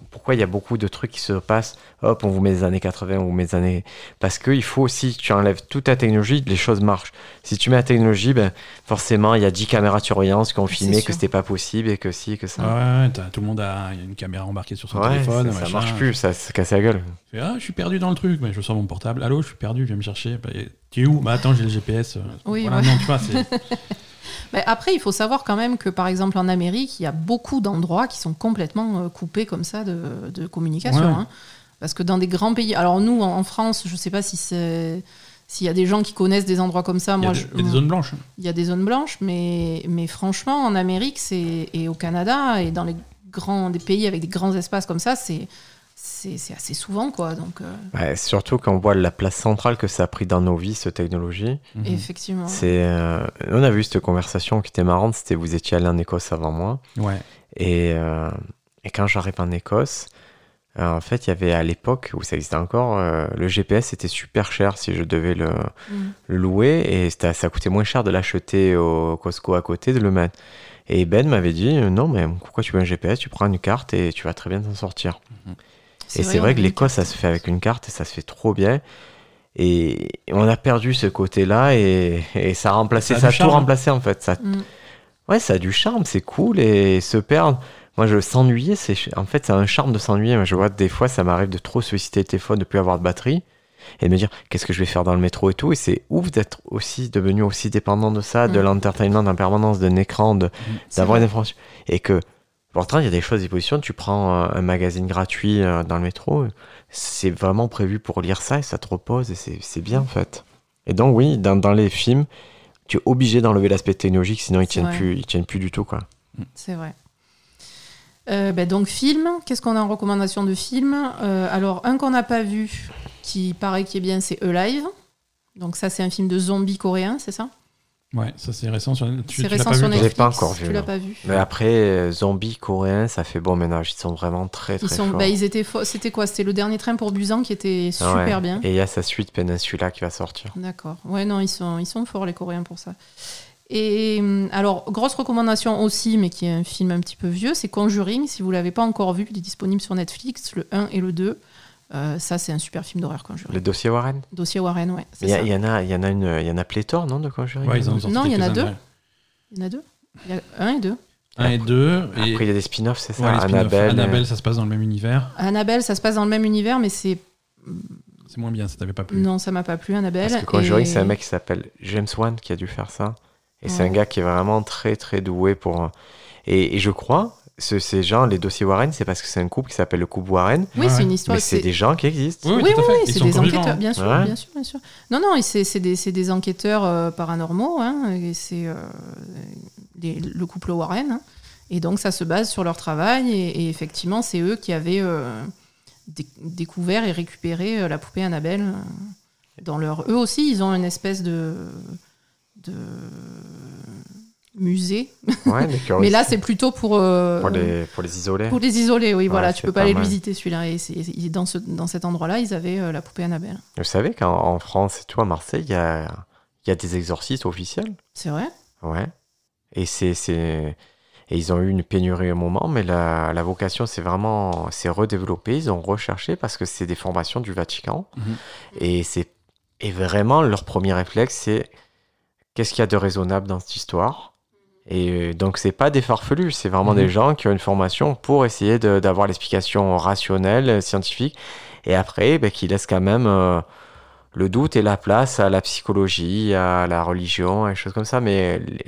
Pourquoi il y a beaucoup de trucs qui se passent Hop, on vous met les années 80, on vous met les années. Parce qu'il faut aussi, tu enlèves toute ta technologie, les choses marchent. Si tu mets la technologie, ben, forcément, il y a 10 caméras de surveillance qui ont filmé que c'était pas possible et que si, que ça. Ouais, tout le monde a une caméra embarquée sur son Ouais, téléphone. ça, ça machin. marche plus, ça se casse la gueule. Je fais, ah, je suis perdu dans le truc, mais je sors mon portable. Allô, je suis perdu, viens me chercher. Bah, tu es où? Bah attends, j'ai le GPS. Oui, voilà, ouais. non, tu vois, c'est. Mais après, il faut savoir quand même que, par exemple, en Amérique, il y a beaucoup d'endroits qui sont complètement euh, coupés comme ça de, de communication. Ouais. hein. Parce que dans des grands pays. Alors, nous, en, France, je ne sais pas si c'est. S'il y a des gens qui connaissent des endroits comme ça, Il y a des, je- y a des zones blanches. il y a des zones blanches, mais, mais franchement, en Amérique c'est et au Canada et dans les grands des pays avec des grands espaces comme ça, c'est c'est assez souvent quoi. Donc euh, Ouais, surtout quand on voit la place centrale que ça a pris dans nos vies, cette technologie. Mhm. effectivement. C'est, euh, on a vu cette conversation qui était marrante, c'était vous étiez allé en Écosse avant moi. Ouais. Et, euh, et quand j'arrive en Écosse, euh, en fait, il y avait à l'époque où ça existait encore, euh, le GPS était super cher si je devais le, Mm. le louer et ça coûtait moins cher de l'acheter au Costco à côté de le mettre. Et Ben m'avait dit non mais pourquoi tu veux un GPS Tu prends une carte et tu vas très bien t'en sortir. Et c'est vrai que a l'Écosse, ça se fait avec une carte et ça se fait trop bien. Et on a perdu ce côté-là et, et ça a remplacé, Ça a ça a, tout charme. remplacé en fait. Ça. Mm. ouais, ça a du charme, c'est cool et se perdre. Moi, je s'ennuyer, c'est en fait, c'est un charme de s'ennuyer. Moi, je vois des fois, ça m'arrive de trop solliciter le téléphone, de plus avoir de batterie. et de me dire qu'est-ce que je vais faire dans le métro et tout. Et c'est ouf d'être aussi devenu aussi dépendant de ça, de Mm. l'entertainment en permanence, d'un écran, de, d'avoir une information. Et que pourtant, il y a des choses, des positions. Tu prends euh, un magazine gratuit euh, dans le métro, c'est vraiment prévu pour lire ça et ça te repose et c'est, bien en fait. Et donc, oui, dans, dans les films, tu es obligé d'enlever l'aspect technologique, sinon ils tiennent, vrai. plus, ils tiennent plus du tout. Quoi. C'est vrai. Euh, ben donc film, qu'est-ce qu'on a en recommandation de film? Euh, Alors un qu'on n'a pas vu, qui paraît qui est bien, c'est Alive. Donc ça c'est un film de zombies coréen, c'est ça? Ouais, ça c'est récent sur tu, C'est tu l'as récent pas sur vu, Je l'ai Netflix. pas encore vu, Tu l'as pas vu Mais après, euh, zombies coréens, ça fait bon ménage. Ils sont vraiment très très Ils sont, forts. bah, ils étaient, fo- c'était quoi? C'était le dernier train pour Busan qui était super ouais. bien. Et il y a sa suite Peninsula qui va sortir. D'accord. Ouais, non, ils sont, ils sont forts, les Coréens, pour ça. Et hum, alors, grosse recommandation aussi, mais qui est un film un petit peu vieux, c'est Conjuring. Si vous l'avez pas encore vu, il est disponible sur Netflix, le 1 et le 2. Euh, ça, c'est un super film d'horreur, Conjuring. Le dossier Warren Dossier Warren, ouais. Il y, en a, il y en a une, il y en a pléthore, non, de Conjuring Ouais, ils ont Non, il y en a deux. Il y en a deux Il y a un et deux. Un et deux. Et... Après, il y a des spin-offs, c'est ça ouais, les spin-offs. Annabelle. Annabelle, ça se passe dans le même univers. Annabelle, ça se passe dans le même univers, mais c'est. C'est moins bien, ça t'avait pas plu. Non, ça m'a pas plu, Annabelle. Parce que Conjuring, Et- c'est un mec qui s'appelle James Wan qui a dû faire ça. Et c'est un gars qui est vraiment très très doué pour. Et, et je crois, ce- ces gens, les dossiers Warren, c'est parce que c'est un couple qui s'appelle le couple Warren. Oui, Ouais, c'est une histoire. Mais c'est des gens qui existent. Oui, Oui, oui, oui, c'est sont des enquêteurs, bien sûr, Ouais. bien sûr, bien sûr. Non, non, c'est des, enquêteurs euh, paranormaux, hein, et c'est euh, le couple Warren. hein. et donc, ça se base sur leur travail, et, et effectivement, c'est eux qui avaient euh, dé- découvert et récupéré euh, la poupée Annabelle. Dans leur... Eux aussi, ils ont une espèce de, de musée. Ouais, mais Mais là, c'est plutôt pour, euh, pour, les, pour les isoler. pour les isoler, oui, voilà. Tu peux pas pas aller le visiter, celui-là. Et dans, ce, dans cet endroit-là, ils avaient euh, la poupée Annabelle. Vous savez qu'en en France et tout, à Marseille, il y a, il y a des exorcistes officiels. C'est vrai? Ouais. Et c'est, c'est... Et ils ont eu une pénurie un moment, mais la, la vocation, c'est vraiment... C'est redéveloppé, ils ont recherché parce que c'est des formations du Vatican. Mhm. Et c'est... Et vraiment, leur premier réflexe, c'est... Qu'est-ce qu'il y a de raisonnable dans cette histoire? Et euh, donc, c'est pas des farfelus, c'est vraiment Mhm. des gens qui ont une formation pour essayer de- d'avoir l'explication rationnelle, euh, scientifique, et après, ben, qui laissent quand même... euh, le doute et la place à la psychologie, à la religion, et des choses comme ça. Mais les-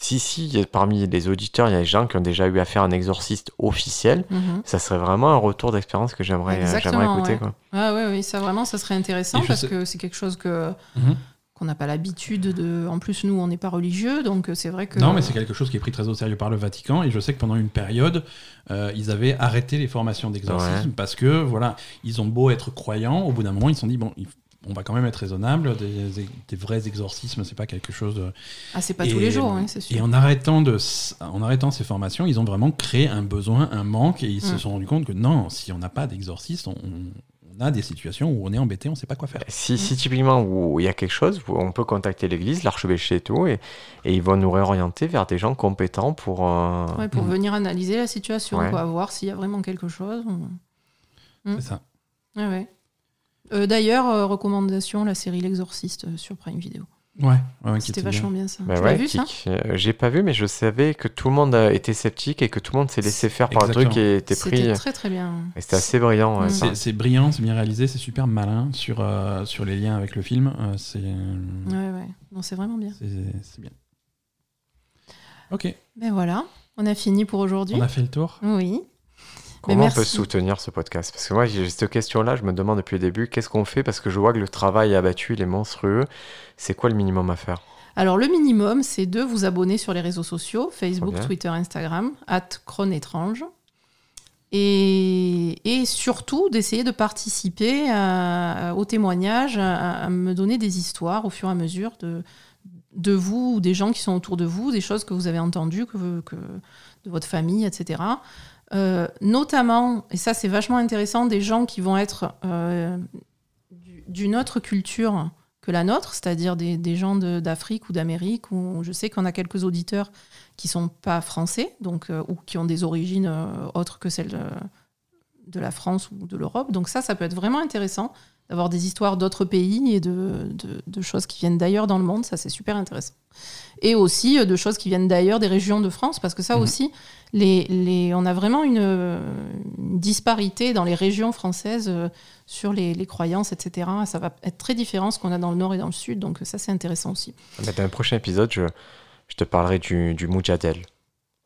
si, si, parmi les auditeurs, il y a des gens qui ont déjà eu affaire à un exorciste officiel. Mhm. Ça serait vraiment un retour d'expérience que j'aimerais écouter. ouais. Quoi. Ah oui, oui, ça vraiment, ça serait intéressant parce sais- que c'est quelque chose que Mhm. Qu'on n'a pas l'habitude de. En plus, nous, on n'est pas religieux, donc euh, c'est vrai que. Non, mais c'est quelque chose qui est pris très au sérieux par le Vatican. Et je sais que pendant une période, euh, ils avaient arrêté les formations d'exorcisme Ouais. parce que, voilà, ils ont beau être croyants, au bout d'un moment, ils se sont dit, bon, il- on va quand même être raisonnable. Des, des vrais exorcismes, c'est pas quelque chose de. Ah, c'est pas Et- tous les jours, hein, c'est sûr. Et en arrêtant, de, s- en arrêtant ces formations, ils ont vraiment créé un besoin, un manque, et ils se Mm. sont rendus compte que non, si on n'a pas d'exorciste, on, on a des situations où on est embêté, on sait pas quoi faire. Si, si typiquement où il y a quelque chose, on peut contacter l'église, l'archevêché et tout, et, et ils vont nous réorienter vers des gens compétents pour. euh, Ouais, pour Mhm. venir analyser la situation, Ouais. quoi, voir s'il y a vraiment quelque chose. Mm. C'est ça. Ouais, ouais. Euh, D'ailleurs, euh, recommandation, la série L'Exorciste euh, sur Prime Video. Ouais, C'était était bien. vachement bien, ça. bah tu ouais, l'as vu, ça euh, J'ai pas vu, mais je savais que tout le monde a été sceptique et que tout le monde s'est laissé faire par le Exactement. truc et était pris. C'était très très bien. Et c'était assez brillant. ouais, Mm. C'est brillant, c'est bien réalisé, c'est super malin sur, euh, sur les liens avec le film. euh, c'est Ouais, ouais. Non, c'est vraiment bien. c'est bien. Ok, Ben voilà, on a fini pour aujourd'hui. on a fait le tour. Oui. Comment on peut soutenir ce podcast? Parce que moi, j'ai cette question-là, je me demande depuis le début, qu'est-ce qu'on fait? Parce que je vois que le travail abattu, il est monstrueux. C'est quoi le minimum à faire? Alors, le minimum, c'est de vous abonner sur les réseaux sociaux Facebook. Twitter, Instagram, at Étrange. Et, et surtout d'essayer de participer à- au témoignage, à, à me donner des histoires au fur et à mesure de, de vous ou des gens qui sont autour de vous, des choses que vous avez entendues, que, vous- que- de votre famille, etc. Euh, notamment, et ça c'est vachement intéressant, des gens qui vont être euh, du- d'une autre culture que la nôtre, c'est-à-dire des, gens d'Afrique ou d'Amérique, où je sais qu'on a quelques auditeurs qui sont pas français, donc, euh, ou qui ont des origines autres que celles de la France ou de l'Europe. Donc ça, ça peut être vraiment intéressant d'avoir des histoires d'autres pays et de- de choses qui viennent d'ailleurs dans le monde. Ça, c'est super intéressant. Et aussi euh, de choses qui viennent d'ailleurs des régions de France, parce que ça Mhm. aussi, les, les, on a vraiment une, une disparité dans les régions françaises euh, sur les, les croyances, etc. Ça va être très différent ce qu'on a dans le nord et dans le sud, donc ça, c'est intéressant aussi. Mais Dans le prochain épisode, je, je te parlerai du, du Mujadel.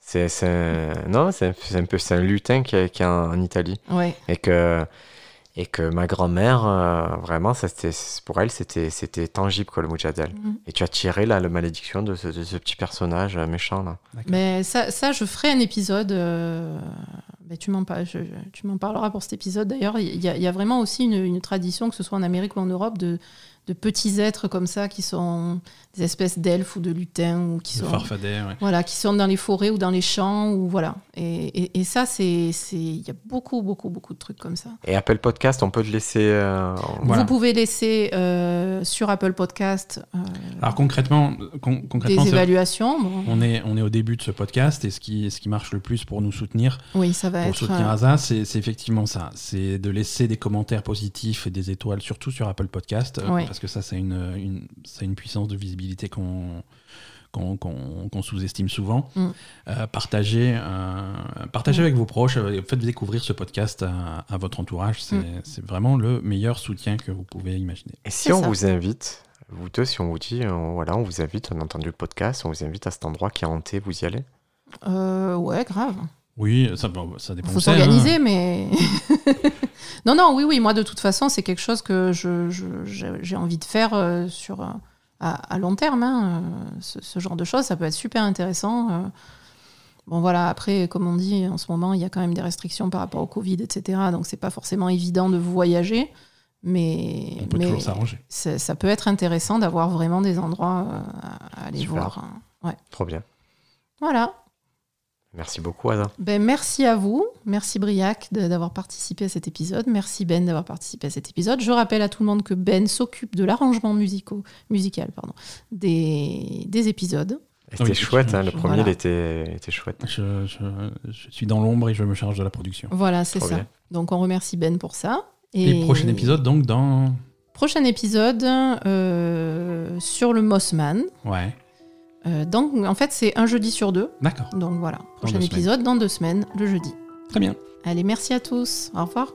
C'est un, non, c'est un, c'est un peu c'est un lutin qui est, qui est en, en Italie Ouais. et que et que ma grand-mère euh, vraiment ça c'était pour elle c'était c'était tangible quoi le Mujadel. Mhm. Et tu as tiré là la malédiction de ce, de ce petit personnage euh, méchant là. Mais ça, ça, je ferai un épisode. euh, mais tu m'en par- je- je- tu m'en parleras pour cet épisode. D'ailleurs, il y, a- il y a vraiment aussi une, une tradition, que ce soit en Amérique ou en Europe, de, de petits êtres comme ça qui sont des espèces d'elfes ou de lutins ou qui Le sont ouais. voilà, qui sont dans les forêts ou dans les champs ou voilà. Et, et- et ça, c'est, c'est, il y a beaucoup, beaucoup, beaucoup de trucs comme ça. Et Apple Podcast, on peut te laisser euh, Voilà. Vous pouvez laisser euh, sur Apple Podcast euh, Alors concrètement, con- concrètement des évaluations. Bon, on est, on est au début de ce podcast et ce qui, ce qui marche le plus pour nous soutenir, oui, ça va pour être. soutenir euh, Asa, c'est c'est effectivement ça. C'est de laisser des commentaires positifs et des étoiles, surtout sur Apple Podcast, euh, Ouais. parce que ça, c'est une, une, c'est une puissance de visibilité qu'on qu'on qu'on- qu'on sous-estime souvent. Mm. Euh, partagez euh, partagez Mm. avec vos proches, euh, faites découvrir ce podcast à, à votre entourage. C'est Mm. c'est vraiment le meilleur soutien que vous pouvez imaginer. Et si C'est on ça. vous invite, vous deux, si on vous dit, voilà, on vous invite, on a entendu le podcast, on vous invite à cet endroit qui est hanté, vous y allez? Euh, ouais, grave. Oui, ça, ça dépend. faut où c'est, hein. s'organiser, mais. non, non, oui, oui, moi, de toute façon, c'est quelque chose que je, je- j'ai j'ai envie de faire euh, sur, euh, à, à long terme. hein, euh, ce, ce genre de choses, ça peut être super intéressant. euh. Bon, voilà, après, comme on dit, en ce moment, il y a quand même des restrictions par rapport au Covid, etc. Donc, c'est pas forcément évident de voyager. Mais, On peut mais toujours ça peut être intéressant d'avoir vraiment des endroits euh, à, à aller Super. voir. hein. Ouais. Trop bien. Voilà. Merci beaucoup, Ada. Ben, merci à vous. Merci Briac d'avoir participé à cet épisode. Merci Ben d'avoir participé à cet épisode. Je rappelle à tout le monde que Ben s'occupe de l'arrangement musical pardon, des, des épisodes. Et C'était Oui, chouette, hein, le premier, voilà. il était, était chouette. Je, je- je suis dans l'ombre et je me charge de la production. Voilà, c'est ça. bien. Donc on remercie Ben pour ça. Et, prochain épisode, donc, dans. Prochain épisode euh, sur le Mossman. Ouais, Euh, donc en fait c'est un jeudi sur deux. d'accord. Donc voilà, prochain semaines. épisode dans deux semaines, le jeudi. Très bien. Allez, merci à tous. Au revoir.